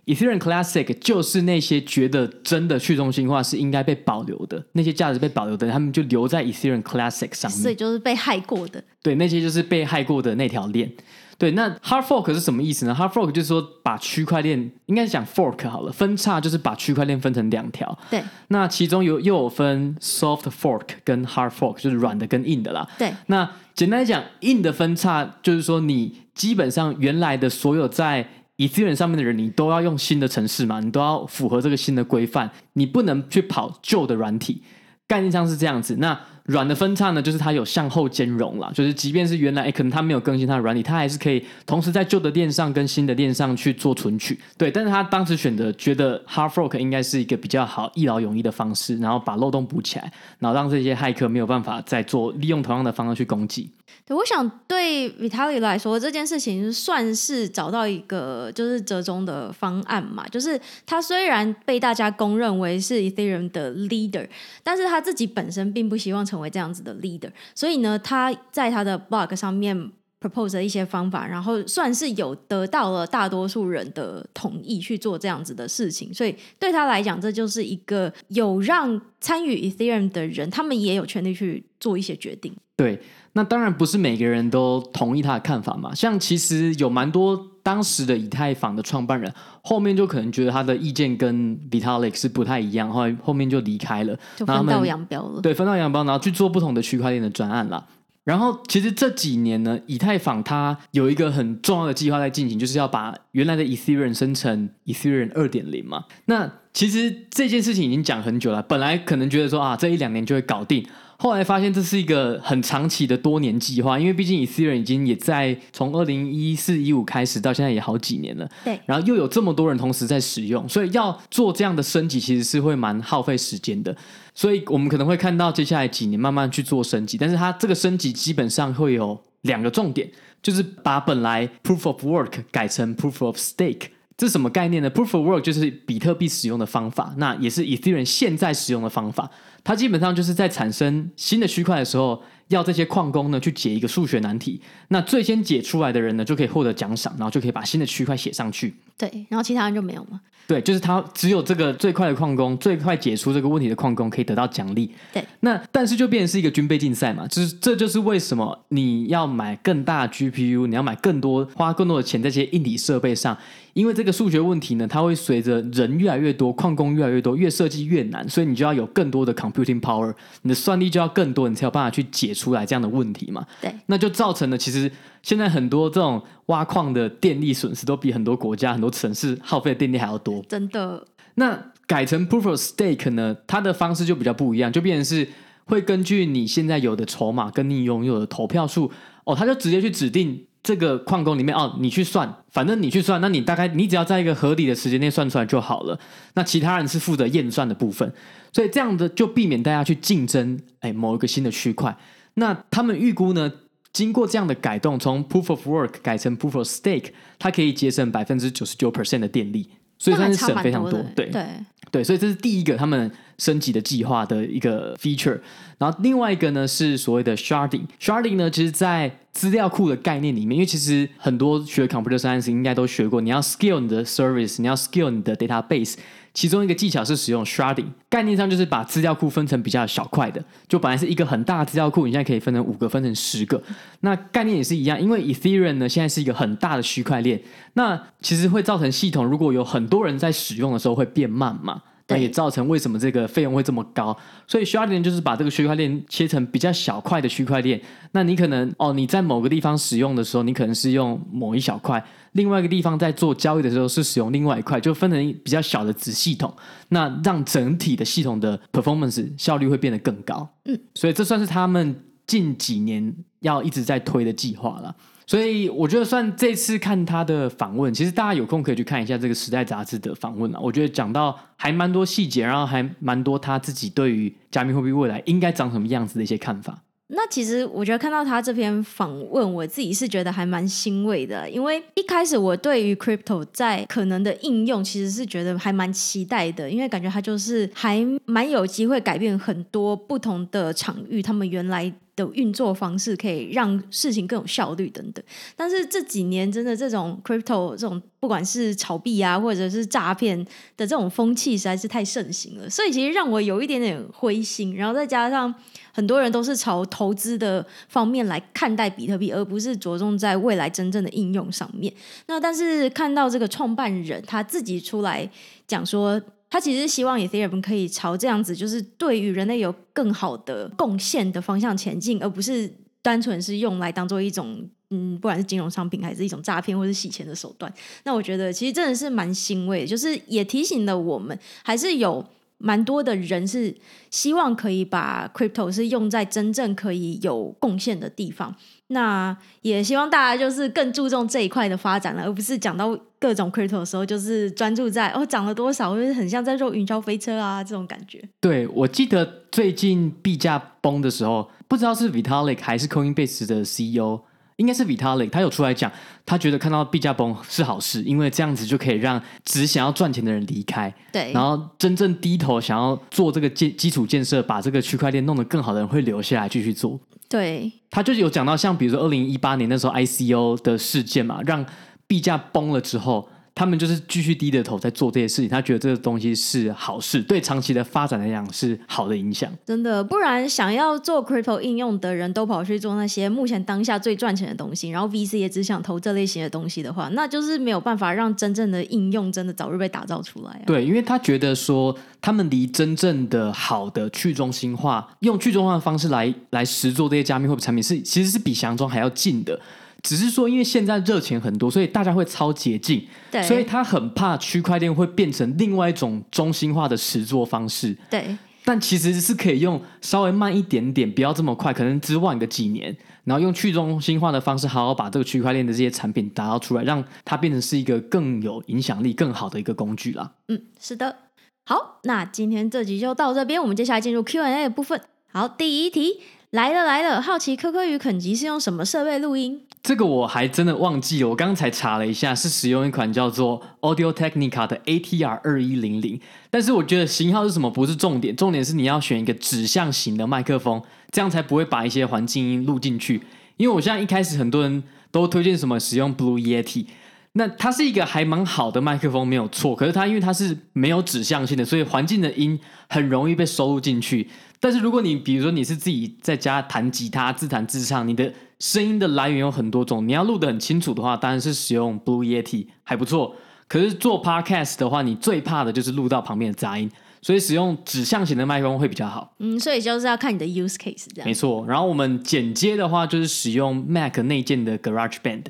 Ethereum Classic 就是那些觉得真的去中心化是应该被保留的那些价值被保留的，他们就留在 Ethereum Classic 上面。所以就是被害过的。对，那些就是被害过的那条链。对，那 Hard Fork 是什么意思呢？Hard Fork 就是说把区块链应该是讲 Fork 好了，分叉就是把区块链分成两条。对。那其中有又有分 Soft Fork 跟 Hard Fork，就是软的跟硬的啦。对。那简单来讲，硬的分叉就是说你基本上原来的所有在 E Z 系列上面的人，你都要用新的程式嘛，你都要符合这个新的规范，你不能去跑旧的软体。概念上是这样子。那软的分叉呢，就是它有向后兼容啦，就是即便是原来诶可能它没有更新它的软体，它还是可以同时在旧的链上跟新的链上去做存取。对，但是他当时选择觉得 Hard Fork 应该是一个比较好一劳永逸的方式，然后把漏洞补起来，然后让这些骇客没有办法再做利用同样的方式去攻击。对，我想对 Vitaly 来说，这件事情算是找到一个就是折中的方案嘛。就是他虽然被大家公认为是 Ethereum 的 leader，但是他自己本身并不希望成成为这样子的 leader。所以呢，他在他的 blog 上面 propose 的一些方法，然后算是有得到了大多数人的同意去做这样子的事情，所以对他来讲，这就是一个有让参与 Ethereum 的人，他们也有权利去做一些决定。对，那当然不是每个人都同意他的看法嘛。像其实有蛮多当时的以太坊的创办人，后面就可能觉得他的意见跟 Vitalik 是不太一样，后来后面就离开了，就分道扬镳了。对，分道扬镳，然后去做不同的区块链的专案了。然后，其实这几年呢，以太坊它有一个很重要的计划在进行，就是要把原来的 Ethereum 生成 Ethereum 二点零嘛。那其实这件事情已经讲很久了，本来可能觉得说啊，这一两年就会搞定。后来发现这是一个很长期的多年计划，因为毕竟 Ethereum 已经也在从二零一四一五开始到现在也好几年了，对，然后又有这么多人同时在使用，所以要做这样的升级其实是会蛮耗费时间的，所以我们可能会看到接下来几年慢慢去做升级，但是它这个升级基本上会有两个重点，就是把本来 Proof of Work 改成 Proof of Stake。这是什么概念呢？Proof of Work 就是比特币使用的方法，那也是 Ethereum 现在使用的方法。它基本上就是在产生新的区块的时候，要这些矿工呢去解一个数学难题。那最先解出来的人呢，就可以获得奖赏，然后就可以把新的区块写上去。对，然后其他人就没有吗？对，就是他只有这个最快的矿工，最快解除这个问题的矿工可以得到奖励。对，那但是就变成是一个军备竞赛嘛，就是这就是为什么你要买更大 GPU，你要买更多，花更多的钱在这些硬体设备上，因为这个数学问题呢，它会随着人越来越多，矿工越来越多，越设计越难，所以你就要有更多的 computing power，你的算力就要更多，你才有办法去解出来这样的问题嘛。对，那就造成了其实。现在很多这种挖矿的电力损失都比很多国家、很多城市耗费的电力还要多。真的。那改成 Proof of Stake 呢？它的方式就比较不一样，就变成是会根据你现在有的筹码跟你拥有的投票数，哦，他就直接去指定这个矿工里面，哦，你去算，反正你去算，那你大概你只要在一个合理的时间内算出来就好了。那其他人是负责验算的部分，所以这样的就避免大家去竞争，哎，某一个新的区块。那他们预估呢？经过这样的改动，从 Proof of Work 改成 Proof of Stake，它可以节省百分之九十九 percent 的电力，所以算是省非常多。多对对对，所以这是第一个他们升级的计划的一个 feature。然后另外一个呢是所谓的 Sharding。Sharding 呢，其实在资料库的概念里面，因为其实很多学 Computer Science 应该都学过，你要 scale 你的 service，你要 scale 你的 database。其中一个技巧是使用 sharding，概念上就是把资料库分成比较小块的，就本来是一个很大的资料库，你现在可以分成五个，分成十个。那概念也是一样，因为 Ethereum 呢现在是一个很大的区块链，那其实会造成系统如果有很多人在使用的时候会变慢嘛。那也造成为什么这个费用会这么高？所以 sharding 就是把这个区块链切成比较小块的区块链。那你可能哦，你在某个地方使用的时候，你可能是用某一小块；另外一个地方在做交易的时候是使用另外一块，就分成比较小的子系统。那让整体的系统的 performance 效率会变得更高。嗯，所以这算是他们近几年要一直在推的计划了。所以我觉得，算这次看他的访问，其实大家有空可以去看一下这个《时代》杂志的访问啊。我觉得讲到还蛮多细节，然后还蛮多他自己对于加密货币未来应该长什么样子的一些看法。那其实我觉得看到他这篇访问，我自己是觉得还蛮欣慰的，因为一开始我对于 crypto 在可能的应用，其实是觉得还蛮期待的，因为感觉它就是还蛮有机会改变很多不同的场域，他们原来。的运作方式可以让事情更有效率等等，但是这几年真的这种 crypto 这种不管是炒币啊，或者是诈骗的这种风气实在是太盛行了，所以其实让我有一点点灰心。然后再加上很多人都是朝投资的方面来看待比特币，而不是着重在未来真正的应用上面。那但是看到这个创办人他自己出来讲说。他其实希望以太坊可以朝这样子，就是对于人类有更好的贡献的方向前进，而不是单纯是用来当做一种，嗯，不管是金融商品还是一种诈骗或是洗钱的手段。那我觉得其实真的是蛮欣慰，就是也提醒了我们，还是有蛮多的人是希望可以把 Crypto 是用在真正可以有贡献的地方。那也希望大家就是更注重这一块的发展了，而不是讲到各种 crypto 的时候，就是专注在哦涨了多少，或者很像在做云霄飞车啊这种感觉。对，我记得最近币价崩的时候，不知道是 Vitalik 还是 Coinbase 的 CEO 应该是 Vitalik，他有出来讲，他觉得看到币价崩是好事，因为这样子就可以让只想要赚钱的人离开，对，然后真正低头想要做这个建基础建设，把这个区块链弄得更好的人会留下来继续做。对，他就有讲到，像比如说二零一八年那时候 ICO 的事件嘛，让币价崩了之后。他们就是继续低着头在做这些事情，他觉得这个东西是好事，对长期的发展来讲是好的影响。真的，不然想要做 crypto 应用的人都跑去做那些目前当下最赚钱的东西，然后 VC 也只想投这类型的东西的话，那就是没有办法让真正的应用真的早日被打造出来啊。对，因为他觉得说他们离真正的好的去中心化，用去中心化的方式来来实做这些加密货币产品是其实是比想象中还要近的。只是说，因为现在热钱很多，所以大家会超捷径，对，所以他很怕区块链会变成另外一种中心化的实作方式，对。但其实是可以用稍微慢一点点，不要这么快，可能只晚个几年，然后用去中心化的方式，好好把这个区块链的这些产品打造出来，让它变成是一个更有影响力、更好的一个工具啦。嗯，是的。好，那今天这集就到这边，我们接下来进入 Q&A 的部分。好，第一题来了来了，好奇科科与肯吉是用什么设备录音？这个我还真的忘记了，我刚才查了一下，是使用一款叫做 Audio Technica 的 ATR 二一零零。但是我觉得型号是什么不是重点，重点是你要选一个指向型的麦克风，这样才不会把一些环境音录进去。因为我现在一开始很多人都推荐什么使用 Blue Yeti，那它是一个还蛮好的麦克风，没有错。可是它因为它是没有指向性的，所以环境的音很容易被收录进去。但是如果你比如说你是自己在家弹吉他自弹自唱，你的声音的来源有很多种，你要录得很清楚的话，当然是使用 Blue Yeti 还不错。可是做 Podcast 的话，你最怕的就是录到旁边的杂音，所以使用指向型的麦克风会比较好。嗯，所以就是要看你的 use case 这样。没错，然后我们剪接的话，就是使用 Mac 内建的 GarageBand。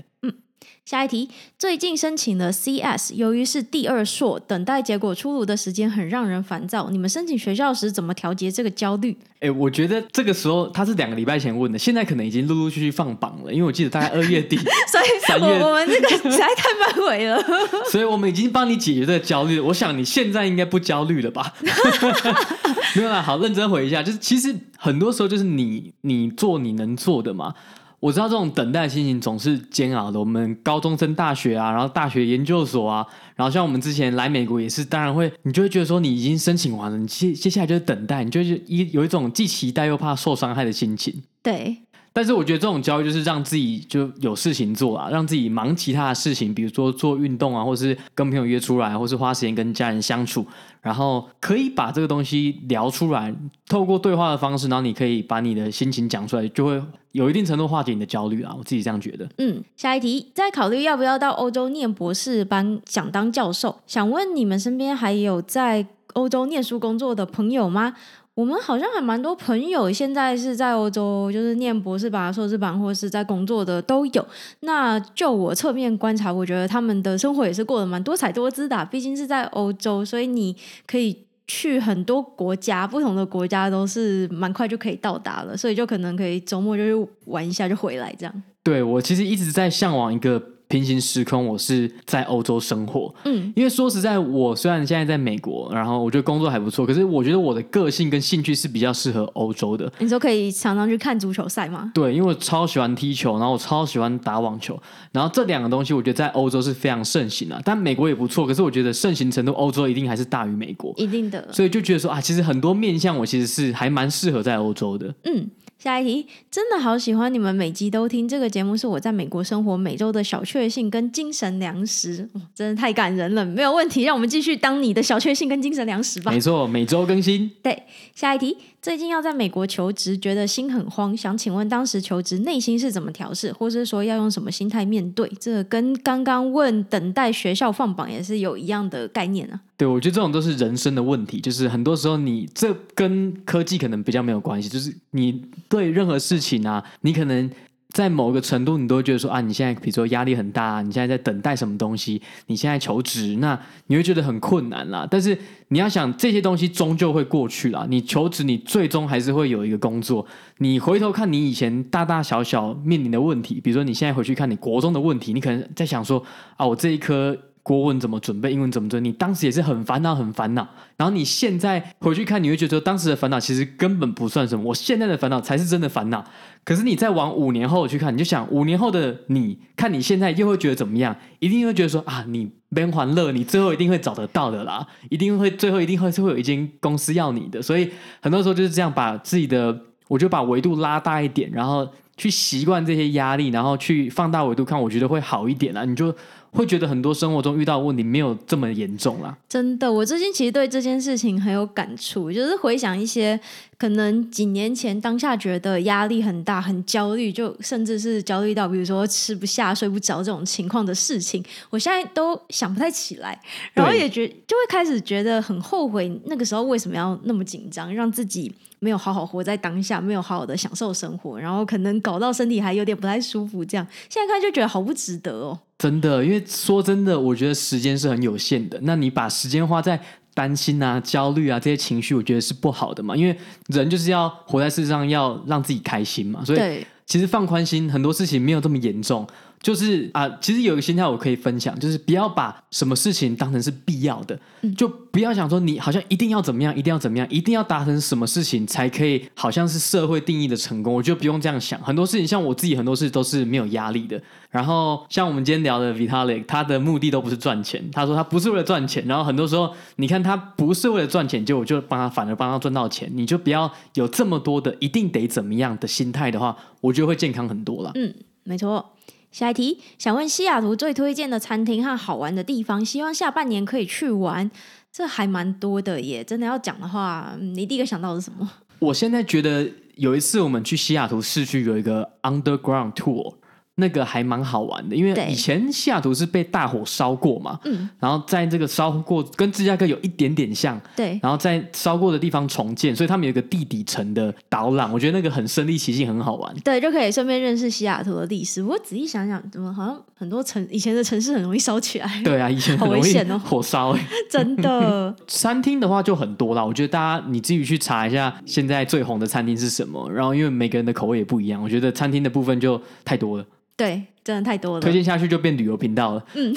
下一题，最近申请了 CS，由于是第二硕，等待结果出炉的时间很让人烦躁。你们申请学校时怎么调节这个焦虑？哎，我觉得这个时候他是两个礼拜前问的，现在可能已经陆陆续续放榜了，因为我记得大概二月底，所以三月我，我们这个实在太慢回了，所以我们已经帮你解决这个焦虑了。我想你现在应该不焦虑了吧？没有啦，好认真回一下，就是其实很多时候就是你你做你能做的嘛。我知道这种等待心情总是煎熬的。我们高中生大学啊，然后大学研究所啊，然后像我们之前来美国也是，当然会，你就会觉得说你已经申请完了，你接接下来就是等待，你就是一有一种既期待又怕受伤害的心情。对。但是我觉得这种焦虑就是让自己就有事情做啊，让自己忙其他的事情，比如说做运动啊，或是跟朋友约出来，或是花时间跟家人相处，然后可以把这个东西聊出来，透过对话的方式，然后你可以把你的心情讲出来，就会有一定程度化解你的焦虑啊。我自己这样觉得。嗯，下一题，在考虑要不要到欧洲念博士班，想当教授，想问你们身边还有在欧洲念书工作的朋友吗？我们好像还蛮多朋友现在是在欧洲，就是念博士班、硕士班，或是在工作的都有。那就我侧面观察，我觉得他们的生活也是过得蛮多彩多姿的。毕竟是在欧洲，所以你可以去很多国家，不同的国家都是蛮快就可以到达了，所以就可能可以周末就去玩一下就回来这样。对，我其实一直在向往一个。平行时空，我是在欧洲生活。嗯，因为说实在，我虽然现在在美国，然后我觉得工作还不错，可是我觉得我的个性跟兴趣是比较适合欧洲的。你说可以常常去看足球赛吗？对，因为我超喜欢踢球，然后我超喜欢打网球，然后这两个东西我觉得在欧洲是非常盛行的。但美国也不错，可是我觉得盛行程度欧洲一定还是大于美国，一定的。所以就觉得说啊，其实很多面向我其实是还蛮适合在欧洲的。嗯。下一题，真的好喜欢你们每集都听这个节目，是我在美国生活每周的小确幸跟精神粮食，哦，真的太感人了。没有问题，让我们继续当你的小确幸跟精神粮食吧。没错，每周更新。对，下一题。最近要在美国求职，觉得心很慌，想请问当时求职内心是怎么调试，或是说要用什么心态面对？这跟刚刚问等待学校放榜也是有一样的概念啊。对，我觉得这种都是人生的问题，就是很多时候你这跟科技可能比较没有关系，就是你对任何事情啊，你可能。在某个程度，你都会觉得说啊，你现在比如说压力很大，你现在在等待什么东西，你现在求职，那你会觉得很困难啦。但是你要想，这些东西终究会过去啦。你求职，你最终还是会有一个工作。你回头看你以前大大小小面临的问题，比如说你现在回去看你国中的问题，你可能在想说啊，我这一科国文怎么准备，英文怎么准备，你当时也是很烦恼，很烦恼。然后你现在回去看，你会觉得当时的烦恼其实根本不算什么，我现在的烦恼才是真的烦恼。可是你再往五年后去看，你就想五年后的你，看你现在又会觉得怎么样？一定会觉得说啊，你边还乐，你最后一定会找得到的啦，一定会最后一定会是会有一间公司要你的。所以很多时候就是这样，把自己的，我就把维度拉大一点，然后去习惯这些压力，然后去放大维度看，我觉得会好一点啦。你就。会觉得很多生活中遇到问题没有这么严重啦。真的，我最近其实对这件事情很有感触，就是回想一些可能几年前当下觉得压力很大、很焦虑，就甚至是焦虑到比如说吃不下、睡不着这种情况的事情，我现在都想不太起来，然后也觉就会开始觉得很后悔，那个时候为什么要那么紧张，让自己没有好好活在当下，没有好好的享受生活，然后可能搞到身体还有点不太舒服，这样现在看就觉得好不值得哦。真的，因为说真的，我觉得时间是很有限的。那你把时间花在担心啊、焦虑啊这些情绪，我觉得是不好的嘛。因为人就是要活在世上，要让自己开心嘛。所以其实放宽心，很多事情没有这么严重。就是啊，其实有一个心态我可以分享，就是不要把什么事情当成是必要的，嗯、就不要想说你好像一定要怎么样，一定要怎么样，一定要达成什么事情才可以，好像是社会定义的成功。我觉得不用这样想，很多事情像我自己，很多事都是没有压力的。然后像我们今天聊的 Vitalik，他的目的都不是赚钱，他说他不是为了赚钱。然后很多时候，你看他不是为了赚钱，就我就帮他，反而帮他赚到钱。你就不要有这么多的一定得怎么样的心态的话，我觉得会健康很多了。嗯，没错。下一题，想问西雅图最推荐的餐厅和好玩的地方，希望下半年可以去玩。这还蛮多的耶，真的要讲的话，你第一个想到的是什么？我现在觉得有一次我们去西雅图市区有一个 Underground Tour。那个还蛮好玩的，因为以前西雅图是被大火烧过嘛，嗯，然后在这个烧过跟芝加哥有一点点像，对，然后在烧过的地方重建，所以他们有一个地底层的导览，我觉得那个很身临其境，很好玩。对，就可以顺便认识西雅图的历史。不过仔细想想，怎么好像很多城以前的城市很容易烧起来？对啊，以前很容易火烧，欸，真的。餐厅的话就很多啦，我觉得大家你自己去查一下现在最红的餐厅是什么，然后因为每个人的口味也不一样，我觉得餐厅的部分就太多了。对，真的太多了。推荐下去就变旅游频道了。嗯，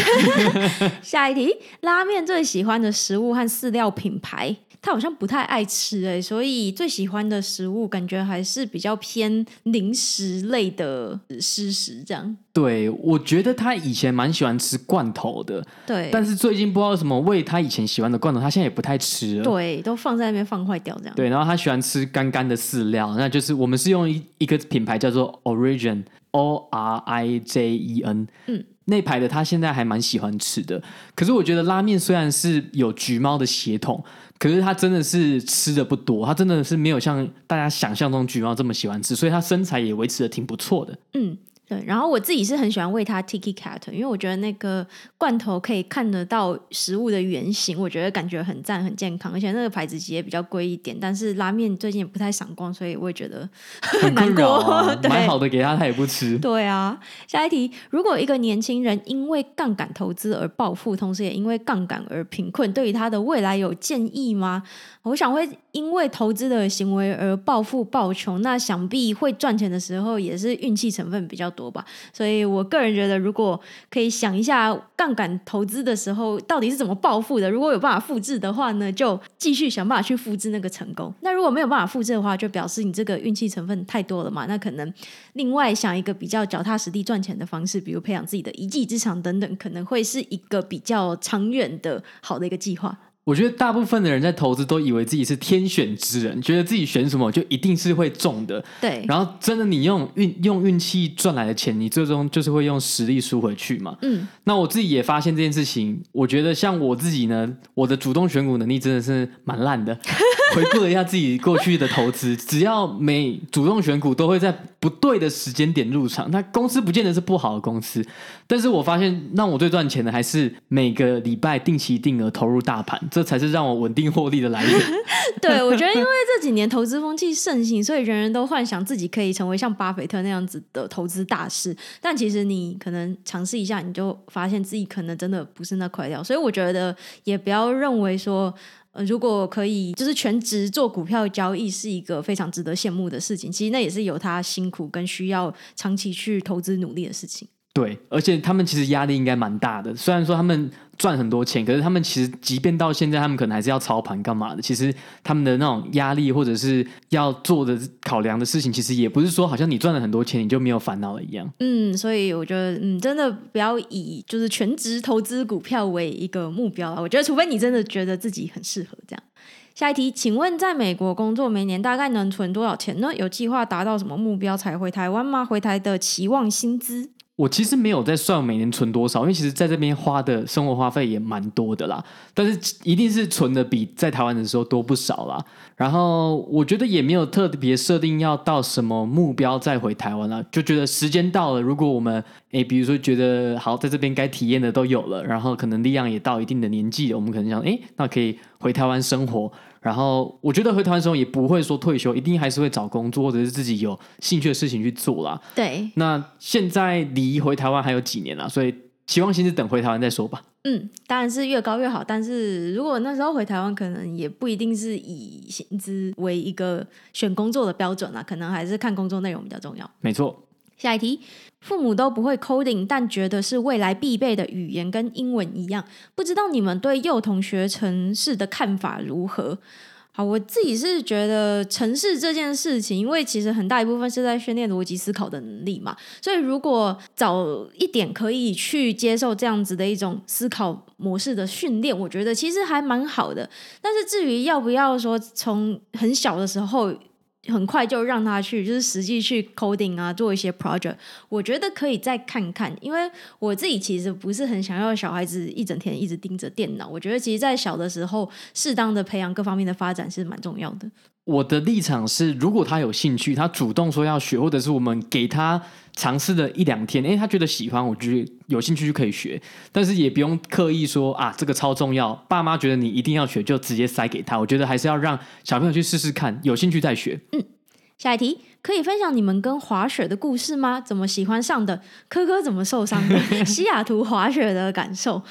下一题，拉面最喜欢的食物和饲料品牌，他好像不太爱吃哎，所以最喜欢的食物感觉还是比较偏零食类的湿食这样。对，我觉得他以前蛮喜欢吃罐头的，对，但是最近不知道什么喂他以前喜欢的罐头，他现在也不太吃了。对，都放在那边放坏掉这样。对，然后他喜欢吃干干的饲料，那就是我们是用一一个品牌叫做 Origin。O R I J E N，嗯，那排的他现在还蛮喜欢吃的。可是我觉得拉面虽然是有橘猫的血统，可是他真的是吃的不多，他真的是没有像大家想象中橘猫这么喜欢吃，所以他身材也维持的挺不错的。嗯。对，然后我自己是很喜欢喂它 Tiki Cat，因为我觉得那个罐头可以看得到食物的原型，我觉得感觉很赞、很健康，而且那个牌子其实也比较贵一点。但是拉面最近也不太闪光，所以我也觉得很 难过。啊、对买好的给他，他也不吃。对啊，下一题：如果一个年轻人因为杠杆投资而暴富，同时也因为杠杆而贫困，对于他的未来有建议吗？我想会因为投资的行为而暴富暴穷，那想必会赚钱的时候也是运气成分比较多多吧。所以我个人觉得，如果可以想一下杠杆投资的时候到底是怎么暴富的，如果有办法复制的话呢，就继续想办法去复制那个成功。那如果没有办法复制的话，就表示你这个运气成分太多了嘛。那可能另外想一个比较脚踏实地赚钱的方式，比如培养自己的一技之长等等，可能会是一个比较长远的好的一个计划。我觉得大部分的人在投资都以为自己是天选之人，觉得自己选什么就一定是会中的。对，然后真的你用运用运气赚来的钱，你最终就是会用实力输回去嘛。嗯，那我自己也发现这件事情，我觉得像我自己呢，我的主动选股能力真的是蛮烂的。回顾了一下自己过去的投资，只要每主动选股都会在不对的时间点入场，那公司不见得是不好的公司，但是我发现让我最赚钱的还是每个礼拜定期定额投入大盘。这才是让我稳定获利的来源。对，我觉得因为这几年投资风气盛行，所以人人都幻想自己可以成为像巴菲特那样子的投资大师。但其实你可能尝试一下，你就发现自己可能真的不是那块料。所以我觉得也不要认为说，呃，如果可以就是全职做股票交易是一个非常值得羡慕的事情。其实那也是有他辛苦跟需要长期去投资努力的事情。对，而且他们其实压力应该蛮大的。虽然说他们赚很多钱，可是他们其实即便到现在，他们可能还是要操盘干嘛的。其实他们的那种压力或者是要做的考量的事情，其实也不是说好像你赚了很多钱你就没有烦恼了一样。嗯，所以我觉得，嗯，真的不要以就是全职投资股票为一个目标啊。我觉得，除非你真的觉得自己很适合这样。下一题，请问在美国工作每年大概能存多少钱呢？有计划达到什么目标才回台湾吗？回台的期望薪资？我其实没有在算每年存多少，因为其实在这边花的生活花费也蛮多的啦。但是一定是存的比在台湾的时候多不少啦。然后我觉得也没有特别设定要到什么目标再回台湾啦，就觉得时间到了，如果我们诶，比如说觉得好在这边该体验的都有了，然后可能力量也到一定的年纪，我们可能想诶，那可以回台湾生活。然后我觉得回台湾时候也不会说退休，一定还是会找工作或者是自己有兴趣的事情去做啦。对。那现在离回台湾还有几年啦，所以期望薪资等回台湾再说吧。嗯，当然是越高越好。但是如果那时候回台湾，可能也不一定是以薪资为一个选工作的标准啦，可能还是看工作内容比较重要。没错。下一题，父母都不会 coding，但觉得是未来必备的语言，跟英文一样。不知道你们对幼童学城市的看法如何？好，我自己是觉得城市这件事情，因为其实很大一部分是在训练逻辑思考的能力嘛，所以如果早一点可以去接受这样子的一种思考模式的训练，我觉得其实还蛮好的。但是至于要不要说从很小的时候，很快就让他去，就是实际去 coding 啊，做一些 project。我觉得可以再看看，因为我自己其实不是很想要小孩子一整天一直盯着电脑。我觉得其实，在小的时候，适当的培养各方面的发展是蛮重要的。我的立场是，如果他有兴趣，他主动说要学，或者是我们给他。尝试了一两天，诶，他觉得喜欢，我觉得有兴趣就可以学，但是也不用刻意说啊，这个超重要，爸妈觉得你一定要学，就直接塞给他。我觉得还是要让小朋友去试试看，有兴趣再学。嗯，下一题，可以分享你们跟滑雪的故事吗？怎么喜欢上的？科科怎么受伤的？西雅图滑雪的感受。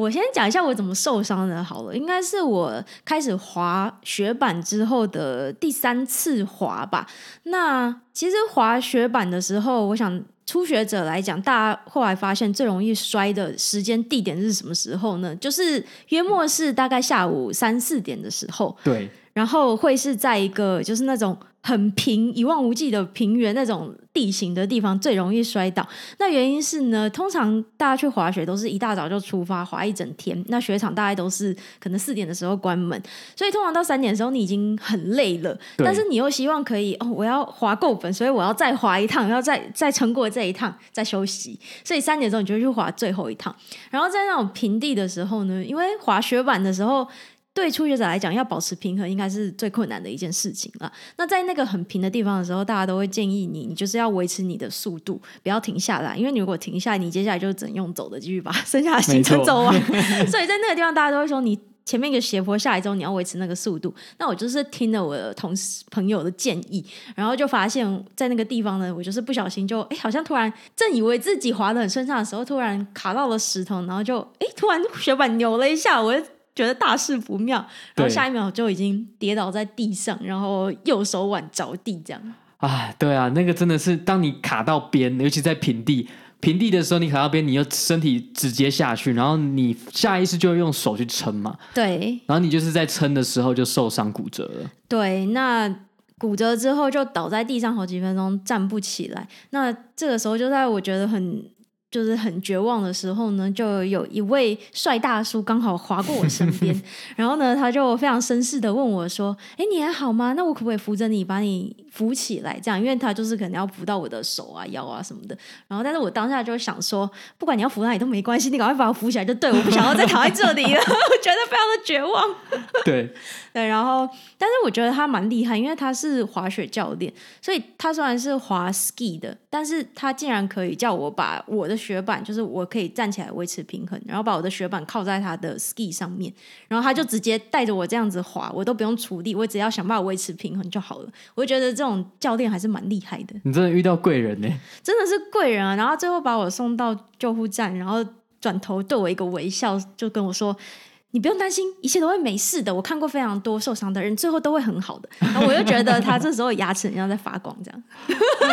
我先讲一下我怎么受伤的，好了，应该是我开始滑雪板之后的第三次滑吧。那其实滑雪板的时候，我想初学者来讲，大家后来发现最容易摔的时间地点是什么时候呢？就是约莫是大概下午三四点的时候。对，然后会是在一个就是那种。很平一望无际的平原那种地形的地方最容易摔倒。那原因是呢，通常大家去滑雪都是一大早就出发，滑一整天。那雪场大概都是可能四点的时候关门，所以通常到三点的时候你已经很累了。但是你又希望可以哦，我要滑够本，所以我要再滑一趟，要再再撑过这一趟再休息。所以三点钟你就去滑最后一趟。然后在那种平地的时候呢，因为滑雪板的时候。对初学者来讲，要保持平衡应该是最困难的一件事情了。那在那个很平的地方的时候，大家都会建议你，你就是要维持你的速度，不要停下来，因为你如果停下来，你接下来就只能用走的继续把 剩下的行程走完。所以在那个地方，大家都会说，你前面一个斜坡下来之后，你要维持那个速度。那我就是听了我的同事朋友的建议，然后就发现，在那个地方呢，我就是不小心就哎，好像突然正以为自己滑得很顺畅的时候，突然卡到了石头，然后就哎，突然雪板扭了一下，我。觉得大事不妙，然后下一秒就已经跌倒在地上，然后右手腕着地这样。啊，对啊，那个真的是当你卡到边，尤其在平地，平地的时候你卡到边，你又身体直接下去，然后你下意识就会用手去撑嘛。对，然后你就是在撑的时候就受伤骨折了。对，那骨折之后就倒在地上好几分钟，站不起来。那这个时候就在我觉得很。就是很绝望的时候呢，就有一位帅大叔刚好滑过我身边，然后呢，他就非常绅士的问我说：“哎，你还好吗？那我可不可以扶着你，把你扶起来？这样，因为他就是可能要扶到我的手啊、腰啊什么的。然后，但是我当下就想说，不管你要扶哪里都没关系，你赶快把我扶起来就对，我不想要再躺在这里了，我觉得非常的绝望。对对，然后，但是我觉得他蛮厉害，因为他是滑雪教练，所以他虽然是滑 ski 的，但是他竟然可以叫我把我的。雪板就是我可以站起来维持平衡，然后把我的雪板靠在他的 ski 上面，然后他就直接带着我这样子滑，我都不用出力，我只要想办法维持平衡就好了。我就觉得这种教练还是蛮厉害的。你真的遇到贵人呢？真的是贵人啊！然后最后把我送到救护站，然后转头对我一个微笑，就跟我说：“你不用担心，一切都会没事的。我看过非常多受伤的人，最后都会很好的。”然后我就觉得他这时候牙齿好像在发光，这样。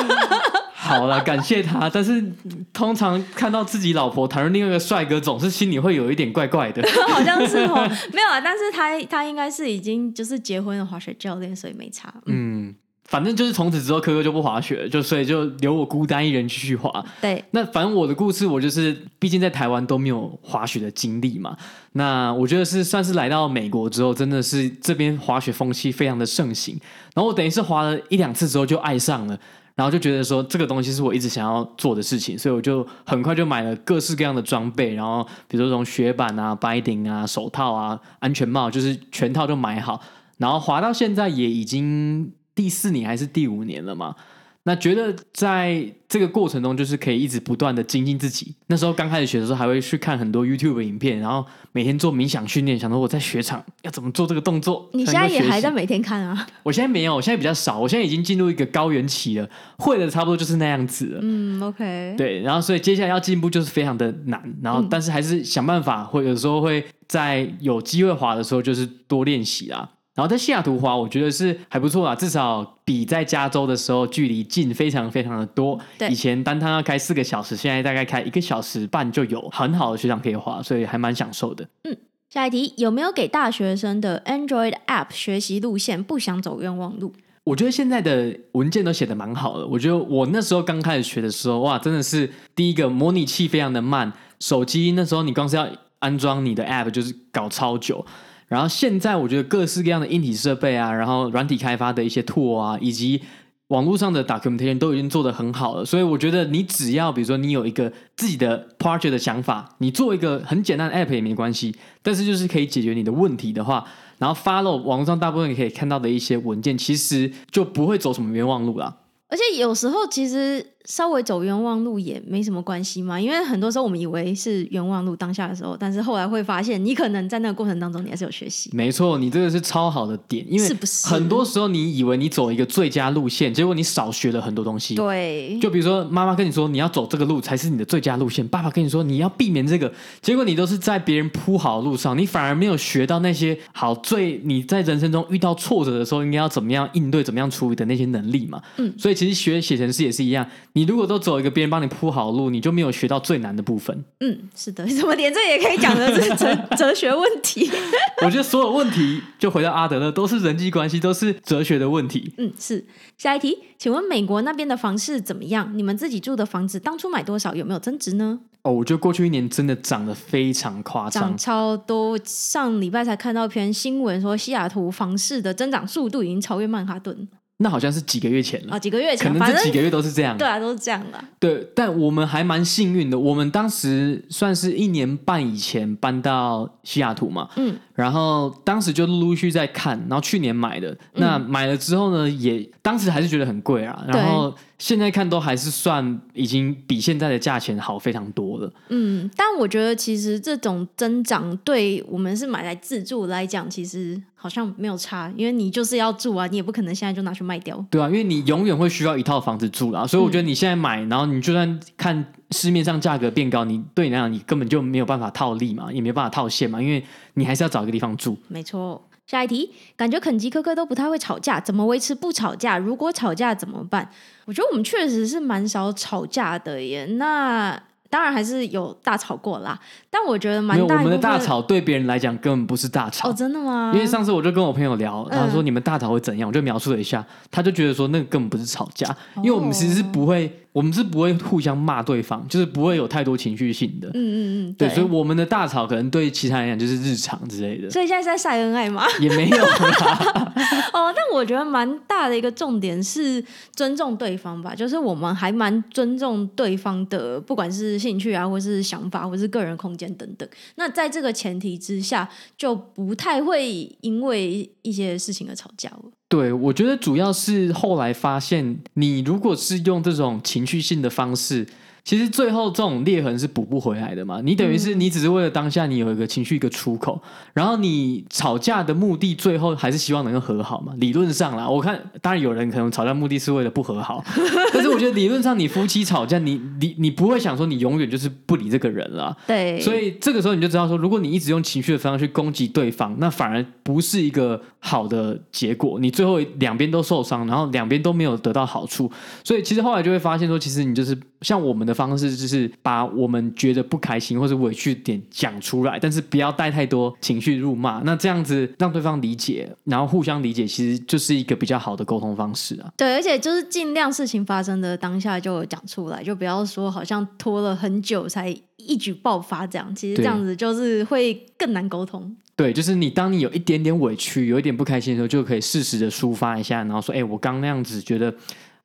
好了，感谢他。但是通常看到自己老婆谈论另外一个帅哥，总是心里会有一点怪怪的。好像是哦，没有啊。但是他他应该是已经就是结婚的滑雪教练，所以没差。嗯。嗯反正就是从此之后，柯柯就不滑雪了，就所以就留我孤单一人继续滑。对，那反正我的故事，我就是毕竟在台湾都没有滑雪的经历嘛。那我觉得是算是来到美国之后，真的是这边滑雪风气非常的盛行。然后我等于是滑了一两次之后就爱上了，然后就觉得说这个东西是我一直想要做的事情，所以我就很快就买了各式各样的装备，然后比如说从雪板啊、binding 啊、手套啊、安全帽，就是全套都买好，然后滑到现在也已经。第四年还是第五年了嘛？那觉得在这个过程中，就是可以一直不断的精进自己。那时候刚开始学的时候，还会去看很多 YouTube 的影片，然后每天做冥想训练，想说我在雪场要怎么做这个动作。你现在也还在每天看啊？我现在没有，我现在比较少。我现在已经进入一个高原期了，会的差不多就是那样子了。嗯，OK。对，然后所以接下来要进步就是非常的难，然后但是还是想办法，或有时候会在有机会滑的时候，就是多练习啊。然后在西雅图滑，我觉得是还不错啊，至少比在加州的时候距离近非常非常的多。对，以前单趟要开四个小时，现在大概开一个小时半就有很好的学长可以滑，所以还蛮享受的。嗯，下一题，有没有给大学生的 Android App 学习路线？不想走冤枉路。我觉得现在的文件都写得蛮好的。我觉得我那时候刚开始学的时候，哇，真的是第一个模拟器非常的慢，手机那时候你光是要安装你的 App 就是搞超久。然后现在我觉得各式各样的硬体设备啊，然后软体开发的一些 tool 啊，以及网络上的 documentation 都已经做得很好了。所以我觉得你只要比如说你有一个自己的 project 的想法，你做一个很简单的 app 也没关系，但是就是可以解决你的问题的话，然后 follow 网络上大部分你可以看到的一些文件，其实就不会走什么冤枉路了。而且有时候其实。稍微走冤枉路也没什么关系嘛，因为很多时候我们以为是冤枉路当下的时候，但是后来会发现，你可能在那个过程当中你还是有学习。没错，你这个是超好的点，因为是不是很多时候你以为你走一个最佳路线，结果你少学了很多东西。对，就比如说妈妈跟你说你要走这个路才是你的最佳路线，爸爸跟你说你要避免这个，结果你都是在别人铺好的路上，你反而没有学到那些好最你在人生中遇到挫折的时候应该要怎么样应对、怎么样处理的那些能力嘛。嗯，所以其实学写程式也是一样，你如果都走一个。别人帮你铺好路，你就没有学到最难的部分。嗯，是的，怎么连这也可以讲的是哲哲学问题？我觉得所有问题就回到阿德勒，都是人际关系，都是哲学的问题。嗯，是。下一题，请问美国那边的房市怎么样？你们自己住的房子当初买多少？有没有增值呢？哦，我觉得过去一年真的涨得非常夸张，涨超多。上礼拜才看到一篇新闻，说西雅图房市的增长速度已经超越曼哈顿。那好像是几个月前了啊，几个月前，可能这几个月都是这样。对啊，都是这样的。对，但我们还蛮幸运的，我们当时算是一年半以前搬到西雅图嘛，嗯，然后当时就陆陆续续在看，然后去年买的，那买了之后呢，也当时还是觉得很贵啊，然后。现在看都还是算已经比现在的价钱好非常多了。嗯，但我觉得其实这种增长对我们是买来自住来讲，其实好像没有差，因为你就是要住啊，你也不可能现在就拿去卖掉。对啊，因为你永远会需要一套房子住啦，所以我觉得你现在买，然后你就算看市面上价格变高，你对你来讲你根本就没有办法套利嘛，也没有办法套现嘛，因为你还是要找一个地方住。没错。下一题，感觉肯吉科科都不太会吵架，怎么维持不吵架？如果吵架怎么办？我觉得我们确实是蛮少吵架的耶。那当然还是有大吵过啦，但我觉得蛮大。我们的大吵对别人来讲根本不是大吵。哦，真的吗？因为上次我就跟我朋友聊，他说你们大吵会怎样？嗯、我就描述了一下，他就觉得说那个根本不是吵架，因为我们其实是不会。我们是不会互相骂对方，就是不会有太多情绪性的。嗯嗯嗯，对，对，所以我们的大吵可能对其他人来讲就是日常之类的。所以现在是在晒恩爱吗？也没有啦。哦，但我觉得蛮大的一个重点是尊重对方吧，就是我们还蛮尊重对方的，不管是兴趣啊，或是想法，或是个人空间等等。那在这个前提之下，就不太会因为一些事情而吵架了。对，我觉得主要是后来发现，你如果是用这种情绪性的方式，其实最后这种裂痕是补不回来的嘛。你等于是你只是为了当下你有一个情绪一个出口，然后你吵架的目的最后还是希望能够和好嘛。理论上啦，我看当然有人可能吵架目的是为了不和好，但是我觉得理论上你夫妻吵架，你你你不会想说你永远就是不理这个人了。对，所以这个时候你就知道说，如果你一直用情绪的方式去攻击对方，那反而不是一个好的结果。你最后两边都受伤，然后两边都没有得到好处。所以其实后来就会发现说，其实你就是像我们的方式，就是把我们觉得不开心或者委屈点讲出来，但是不要带太多情绪入骂。那这样子让对方理解，然后互相理解，其实就是一个比较好的沟通方式啊。对，而且就是尽量事情发生的当下就讲出来，就不要说好像拖了很久才一举爆发这样。其实这样子就是会更难沟通。对，就是你当你有一点点委屈，有一点不开心的时候，就可以适时的抒发一下，然后说：“哎，我刚那样子觉得。”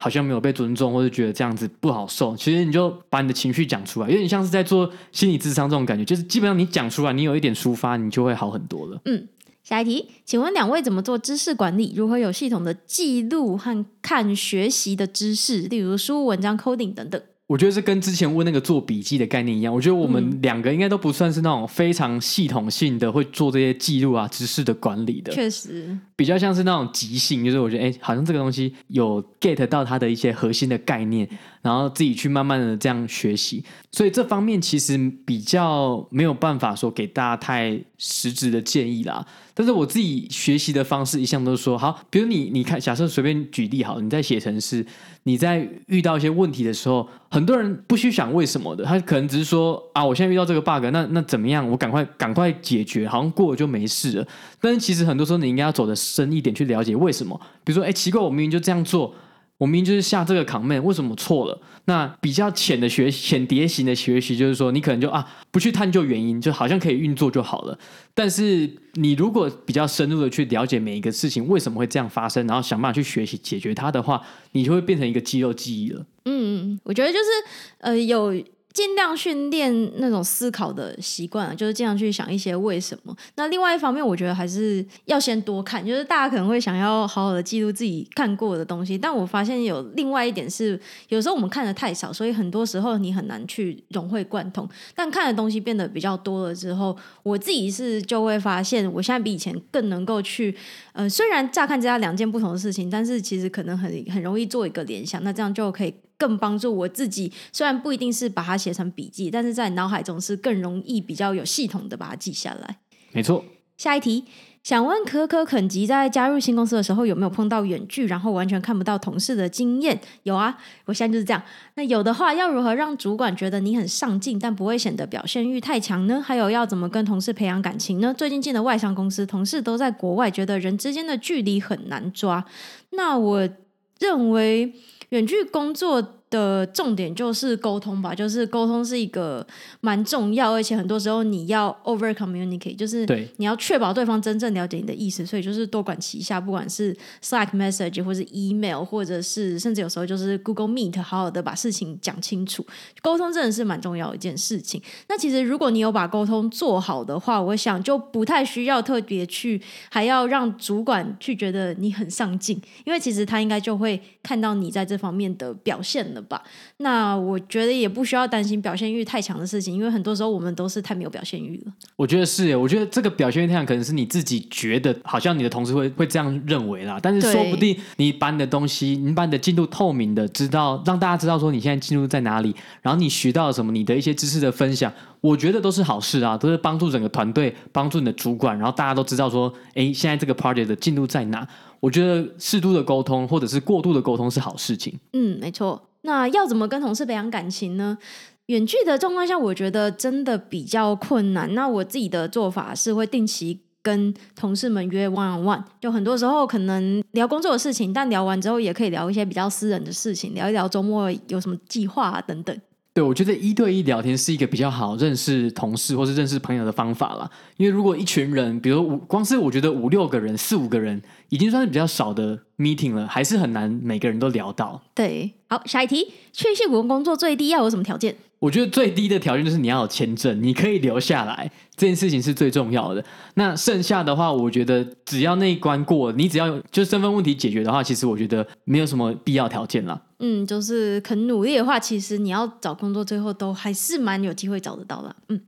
好像没有被尊重，或者觉得这样子不好受。其实你就把你的情绪讲出来，有点像是在做心理智商这种感觉。就是基本上你讲出来，你有一点抒发，你就会好很多了。嗯，下一题，请问两位怎么做知识管理？如何有系统的记录和看学习的知识，例如书、文章、coding 等等？我觉得是跟之前问那个做笔记的概念一样。我觉得我们两个应该都不算是那种非常系统性的会做这些记录啊、知识的管理的。确实，比较像是那种即兴，就是我觉得哎，好像这个东西有 get 到它的一些核心的概念，然后自己去慢慢的这样学习。所以这方面其实比较没有办法说给大家太实质的建议啦。但是我自己学习的方式一向都是说，好，比如你你看，假设随便举例好，你在写程式，你在遇到一些问题的时候，很多人不去想为什么的，他可能只是说啊，我现在遇到这个 bug，那那怎么样？我赶快赶快解决，好像过了就没事了。但是其实很多时候你应该要走的深一点去了解为什么。比如说，哎，奇怪，我明明就这样做。我明明就是下这个 command，为什么错了？那比较浅的学浅碟型的学习，就是说你可能就啊不去探究原因，就好像可以运作就好了。但是你如果比较深入的去了解每一个事情为什么会这样发生，然后想办法去学习解决它的话，你就会变成一个肌肉记忆了。嗯，我觉得就是呃有。尽量训练那种思考的习惯，就是尽量去想一些为什么。那另外一方面，我觉得还是要先多看。就是大家可能会想要好好的记录自己看过的东西，但我发现有另外一点是，有时候我们看的太少，所以很多时候你很难去融会贯通。但看的东西变得比较多了之后，我自己是就会发现，我现在比以前更能够去，呃，虽然乍看之下两件不同的事情，但是其实可能很很容易做一个联想。那这样就可以。更帮助我自己，虽然不一定是把它写成笔记，但是在脑海中是更容易、比较有系统的把它记下来。没错。下一题，想问可可肯吉在加入新公司的时候有没有碰到远距，然后完全看不到同事的经验？有啊，我现在就是这样。那有的话，要如何让主管觉得你很上进，但不会显得表现欲太强呢？还有要怎么跟同事培养感情呢？最近进的外商公司，同事都在国外，觉得人之间的距离很难抓。那我认为。远距工作的重点就是沟通吧，就是沟通是一个蛮重要，而且很多时候你要 over communicate，就是你要确保对方真正了解你的意思，所以就是多管齐下，不管是 Slack message 或是 email，或者是甚至有时候就是 Google Meet，好好的把事情讲清楚。沟通真的是蛮重要的一件事情。那其实如果你有把沟通做好的话，我想就不太需要特别去还要让主管去觉得你很上进，因为其实他应该就会看到你在这方面的表现了。吧，那我觉得也不需要担心表现欲太强的事情，因为很多时候我们都是太没有表现欲了。我觉得是耶，我觉得这个表现欲太强，可能是你自己觉得好像你的同事会会这样认为啦，但是说不定你把你的东西，你把你的进度透明的知道，让大家知道说你现在进度在哪里，然后你学到了什么，你的一些知识的分享，我觉得都是好事啊，都是帮助整个团队，帮助你的主管，然后大家都知道说，哎，现在这个 project 的进度在哪？我觉得适度的沟通或者是过度的沟通是好事情。嗯，没错。那要怎么跟同事培养感情呢？远距的状况下，我觉得真的比较困难。那我自己的做法是会定期跟同事们约 one on one，就很多时候可能聊工作的事情，但聊完之后也可以聊一些比较私人的事情，聊一聊周末有什么计划啊等等。对，我觉得一对一聊天是一个比较好认识同事或是认识朋友的方法啦。因为如果一群人，比如五，光是我觉得五六个人、四五个人，已经算是比较少的 meeting 了，还是很难每个人都聊到。对，好，下一题，去矽谷工作最低要有什么条件？我觉得最低的条件就是你要有签证，你可以留下来，这件事情是最重要的。那剩下的话，我觉得只要那一关过，你只要有就身份问题解决的话，其实我觉得没有什么必要条件啦。嗯，就是肯努力的话，其实你要找工作，最后都还是蛮有机会找得到的。嗯，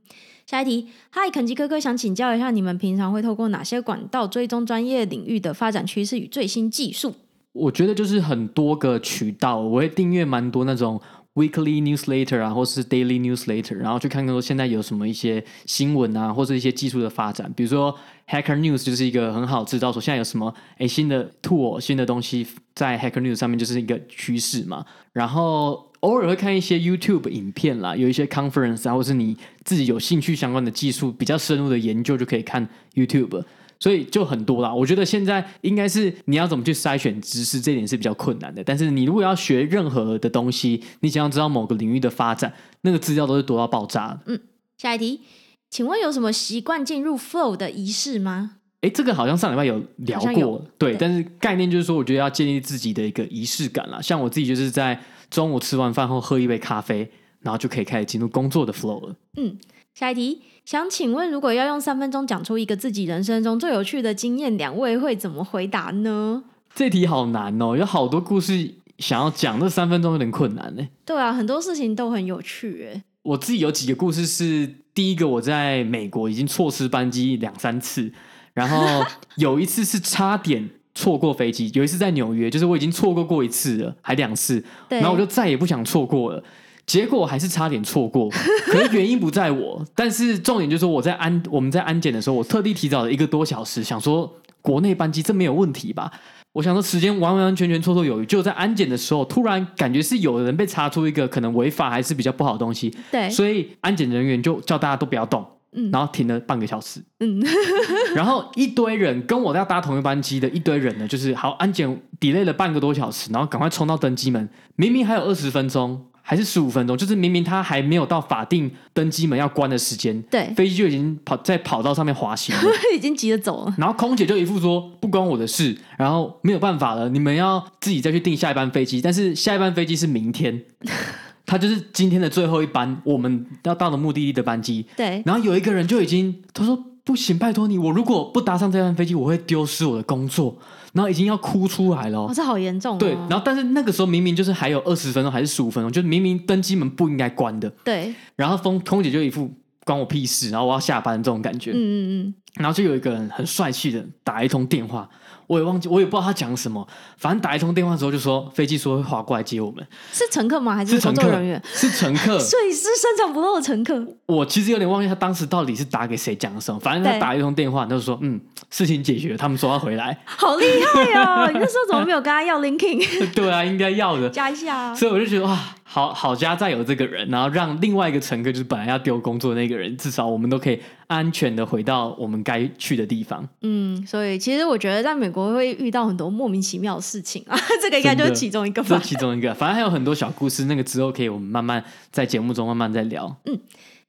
下一题，嗨，肯基哥哥想请教一下，你们平常会透过哪些管道追踪专业领域的发展趋势与最新技术？我觉得就是很多个渠道，我会订阅蛮多那种 weekly newsletter 啊，或是 daily newsletter，然后去看看说现在有什么一些新闻啊，或是一些技术的发展。比如说 Hacker News 就是一个很好知道说现在有什么诶新的 tool 新的东西在 Hacker News 上面就是一个趋势嘛。然后偶尔会看一些 YouTube 影片啦，有一些 conference 啊，或是你自己有兴趣相关的技术比较深入的研究，就可以看 YouTube。所以就很多啦，我觉得现在应该是你要怎么去筛选知识，这点是比较困难的。但是你如果要学任何的东西，你想要知道某个领域的发展，那个资料都是多到爆炸的。嗯，下一题，请问有什么习惯进入 flow 的仪式吗？诶，这个好像上礼拜有聊过，对，对。但是概念就是说，我觉得要建立自己的一个仪式感啦。像我自己就是在中午吃完饭后喝一杯咖啡，然后就可以开始进入工作的 flow 了。嗯。下一题，想请问，如果要用三分钟讲出一个自己人生中最有趣的经验，两位会怎么回答呢？这题好难哦，有好多故事想要讲，这三分钟有点困难呢。对啊，很多事情都很有趣诶。我自己有几个故事是，第一个我在美国已经错失班机两三次，然后 有一次是差点错过飞机，有一次在纽约，就是我已经错过过一次了，还两次，然后我就再也不想错过了。结果还是差点错过，可是原因不在我，但是重点就是我在安我们在安检的时候，我特地提早了一个多小时，想说国内班机这没有问题吧？我想说时间完完全全绰绰有余，就在安检的时候，突然感觉是有人被查出一个可能违法还是比较不好的东西，对，所以安检人员就叫大家都不要动，嗯，然后停了半个小时，嗯，然后一堆人跟我要搭同一班机的一堆人呢，就是好安检 delay 了半个多小时，然后赶快冲到登机门，明明还有二十分钟。还是十五分钟，就是明明他还没有到法定登机门要关的时间，对，飞机就已经跑在跑道上面滑行了，已经急着走了。然后空姐就一副说不关我的事，然后没有办法了，你们要自己再去订下一班飞机，但是下一班飞机是明天，他就是今天的最后一班我们要到的目的地的班机。对，然后有一个人就已经他说不行，拜托你，我如果不搭上这班飞机，我会丢失我的工作。然后已经要哭出来了，哦，这好严重，哦。对，然后但是那个时候明明就是还有二十分钟还是十五分钟，就是明明登机门不应该关的。对。然后空空姐就一副关我屁事，然后我要下班这种感觉。嗯嗯嗯。然后就有一个人很帅气的打一通电话。我也忘记，我也不知道他讲什么。反正打一通电话之后，就说飞机说会划过来接我们。是乘客吗？还是工作人员？是乘客。所以是深藏不露的乘客。我其实有点忘记他当时到底是打给谁讲什么。反正他打一通电话，他就说：“嗯，事情解决，他们说要回来。”好厉害哦！你那时候怎么没有跟他要 linking？对啊，应该要的，加一下啊。所以我就觉得哇。好好家再有这个人，然后让另外一个乘客，就是本来要丢工作的那个人，至少我们都可以安全的回到我们该去的地方。嗯，所以其实我觉得在美国会遇到很多莫名其妙的事情啊，这个应该就是其中一个吧。这其中一个，反正还有很多小故事，那个之后可以我们慢慢在节目中慢慢再聊。嗯，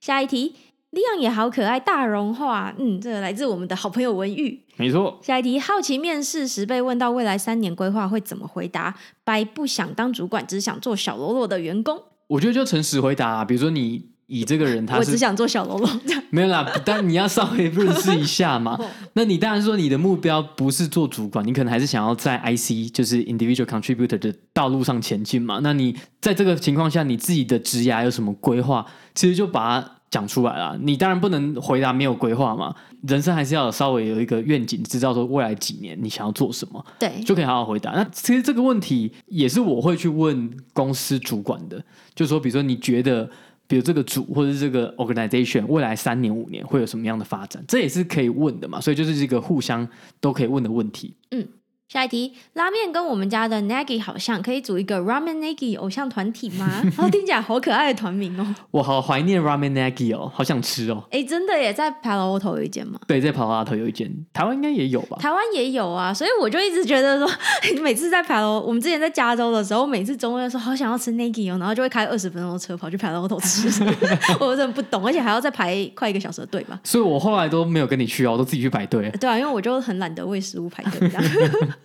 下一题。利昂也好可爱，大融化，嗯，这个来自我们的好朋友文玉，没错。下一题，好奇面试时被问到未来三年规划会怎么回答？白不想当主管，只想做小喽啰的员工。我觉得就诚实回答啊，比如说你以这个人他是，我只想做小喽啰，没有啦，但你要稍微认识一下嘛。那你当然说你的目标不是做主管，你可能还是想要在 IC 就是 Individual Contributor 的道路上前进嘛。那你在这个情况下，你自己的职涯有什么规划？其实就把它。讲出来了，你当然不能回答没有规划嘛。人生还是要有稍微有一个愿景，知道说未来几年你想要做什么，对，就可以好好回答。那其实这个问题也是我会去问公司主管的，就是说，比如说你觉得，比如这个组或者是这个 organization 未来三年五年会有什么样的发展，这也是可以问的嘛。所以就是一个互相都可以问的问题。嗯。下一题，拉面跟我们家的 Nagi 好像，可以组一个 Ramen Nagi 偶像团体吗？然 后听起来好可爱的团名哦。我好怀念 Ramen Nagi 哦，好想吃哦。哎，真的耶，在 Palo Alto 有一间吗？对，在 Palo Alto 有一间，台湾应该也有吧？台湾也有啊，所以我就一直觉得说，每次在 Palo，我们之前在加州的时候，每次中午的时候好想要吃 Nagi 哦，然后就会开二十分钟的车跑去 Palo Alto 吃，我真的不懂，而且还要再排快一个小时的队吧。所以我后来都没有跟你去哦，我都自己去排队。对啊，因为我就很懒得为食物排队这样。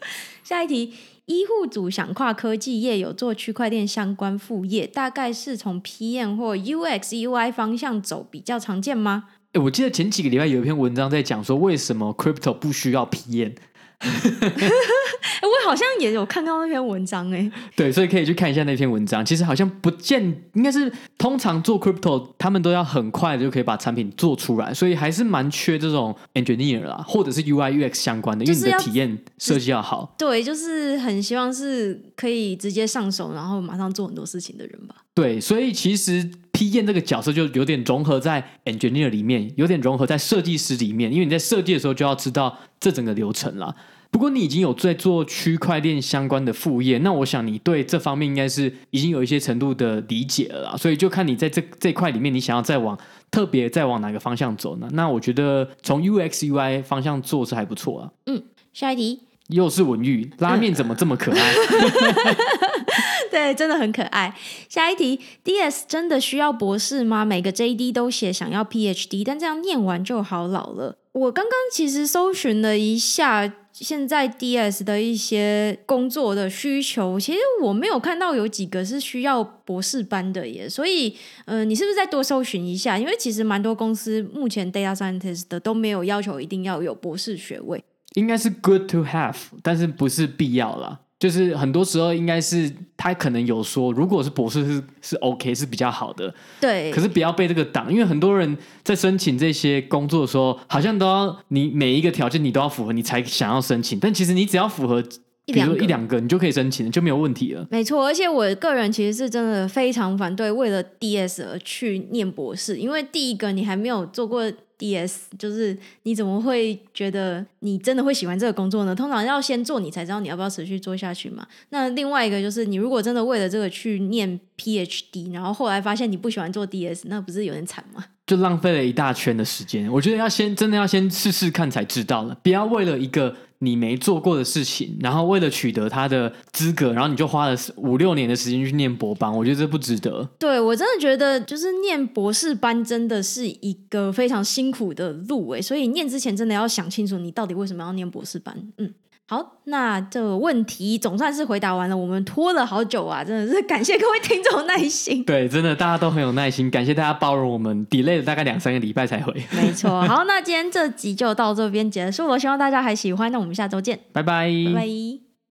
下一题，医护组想跨科技业，有做区块链相关副业，大概是从 PM 或 UX UI 方向走，比较常见吗？诶，我记得前几个礼拜有一篇文章在讲说，为什么 Crypto 不需要 PM，我好像也有看到那篇文章哎。对，所以可以去看一下那篇文章。其实好像不见，应该是通常做 crypto，他们都要很快的就可以把产品做出来，所以还是蛮缺这种 engineer 啦，或者是 UI UX 相关的，因为你的体验设计要好。对，就是很希望是可以直接上手，然后马上做很多事情的人吧。对，所以其实这个角色就有点融合在 engineer 里面，有点融合在设计师里面，因为你在设计的时候就要知道这整个流程了。不过你已经有在做区块链相关的副业，那我想你对这方面应该是已经有一些程度的理解了啦。所以就看你在这这块里面，你想要再往特别再往哪个方向走呢？那我觉得从 UX UI 方向做是还不错啊。嗯，下一题又是文玉，拉面怎么这么可爱？对，真的很可爱。下一题，DS 真的需要博士吗？每个 JD 都写想要 PhD，但这样念完就好老了。我刚刚其实搜寻了一下。现在 DS 的一些工作的需求，其实我没有看到有几个是需要博士班的耶，所以，呃，你是不是再多搜寻一下？因为其实蛮多公司目前 Data Scientist 的都没有要求一定要有博士学位，应该是 Good to have，但是不是必要啦。就是很多时候应该是他可能有说，如果是博士是是 OK 是比较好的，对。可是不要被这个挡，因为很多人在申请这些工作的时候，好像都要你每一个条件你都要符合，你才想要申请。但其实你只要符合，比如一两个，你就可以申请，就没有问题了。没错，而且我个人其实是真的非常反对为了 DS 而去念博士，因为第一个你还没有做过。DS 就是你怎么会觉得你真的会喜欢这个工作呢？通常要先做，你才知道你要不要持续做下去嘛。那另外一个就是，你如果真的为了这个去念 PhD，然后后来发现你不喜欢做 DS，那不是有点惨吗？就浪费了一大圈的时间。我觉得要先真的要先试试看才知道了，不要为了一个。你没做过的事情，然后为了取得他的资格，然后你就花了五六年的时间去念博班，我觉得这不值得。对，我真的觉得，就是念博士班真的是一个非常辛苦的路诶，所以念之前真的要想清楚，你到底为什么要念博士班。嗯。好，那这个问题总算是回答完了。我们拖了好久啊，真的是感谢各位听众耐心。对，真的大家都很有耐心，感谢大家包容我们 delay 了大概两三个礼拜才回。没错。好，那今天这集就到这边结束了，希望大家还喜欢。那我们下周见，拜拜，拜拜。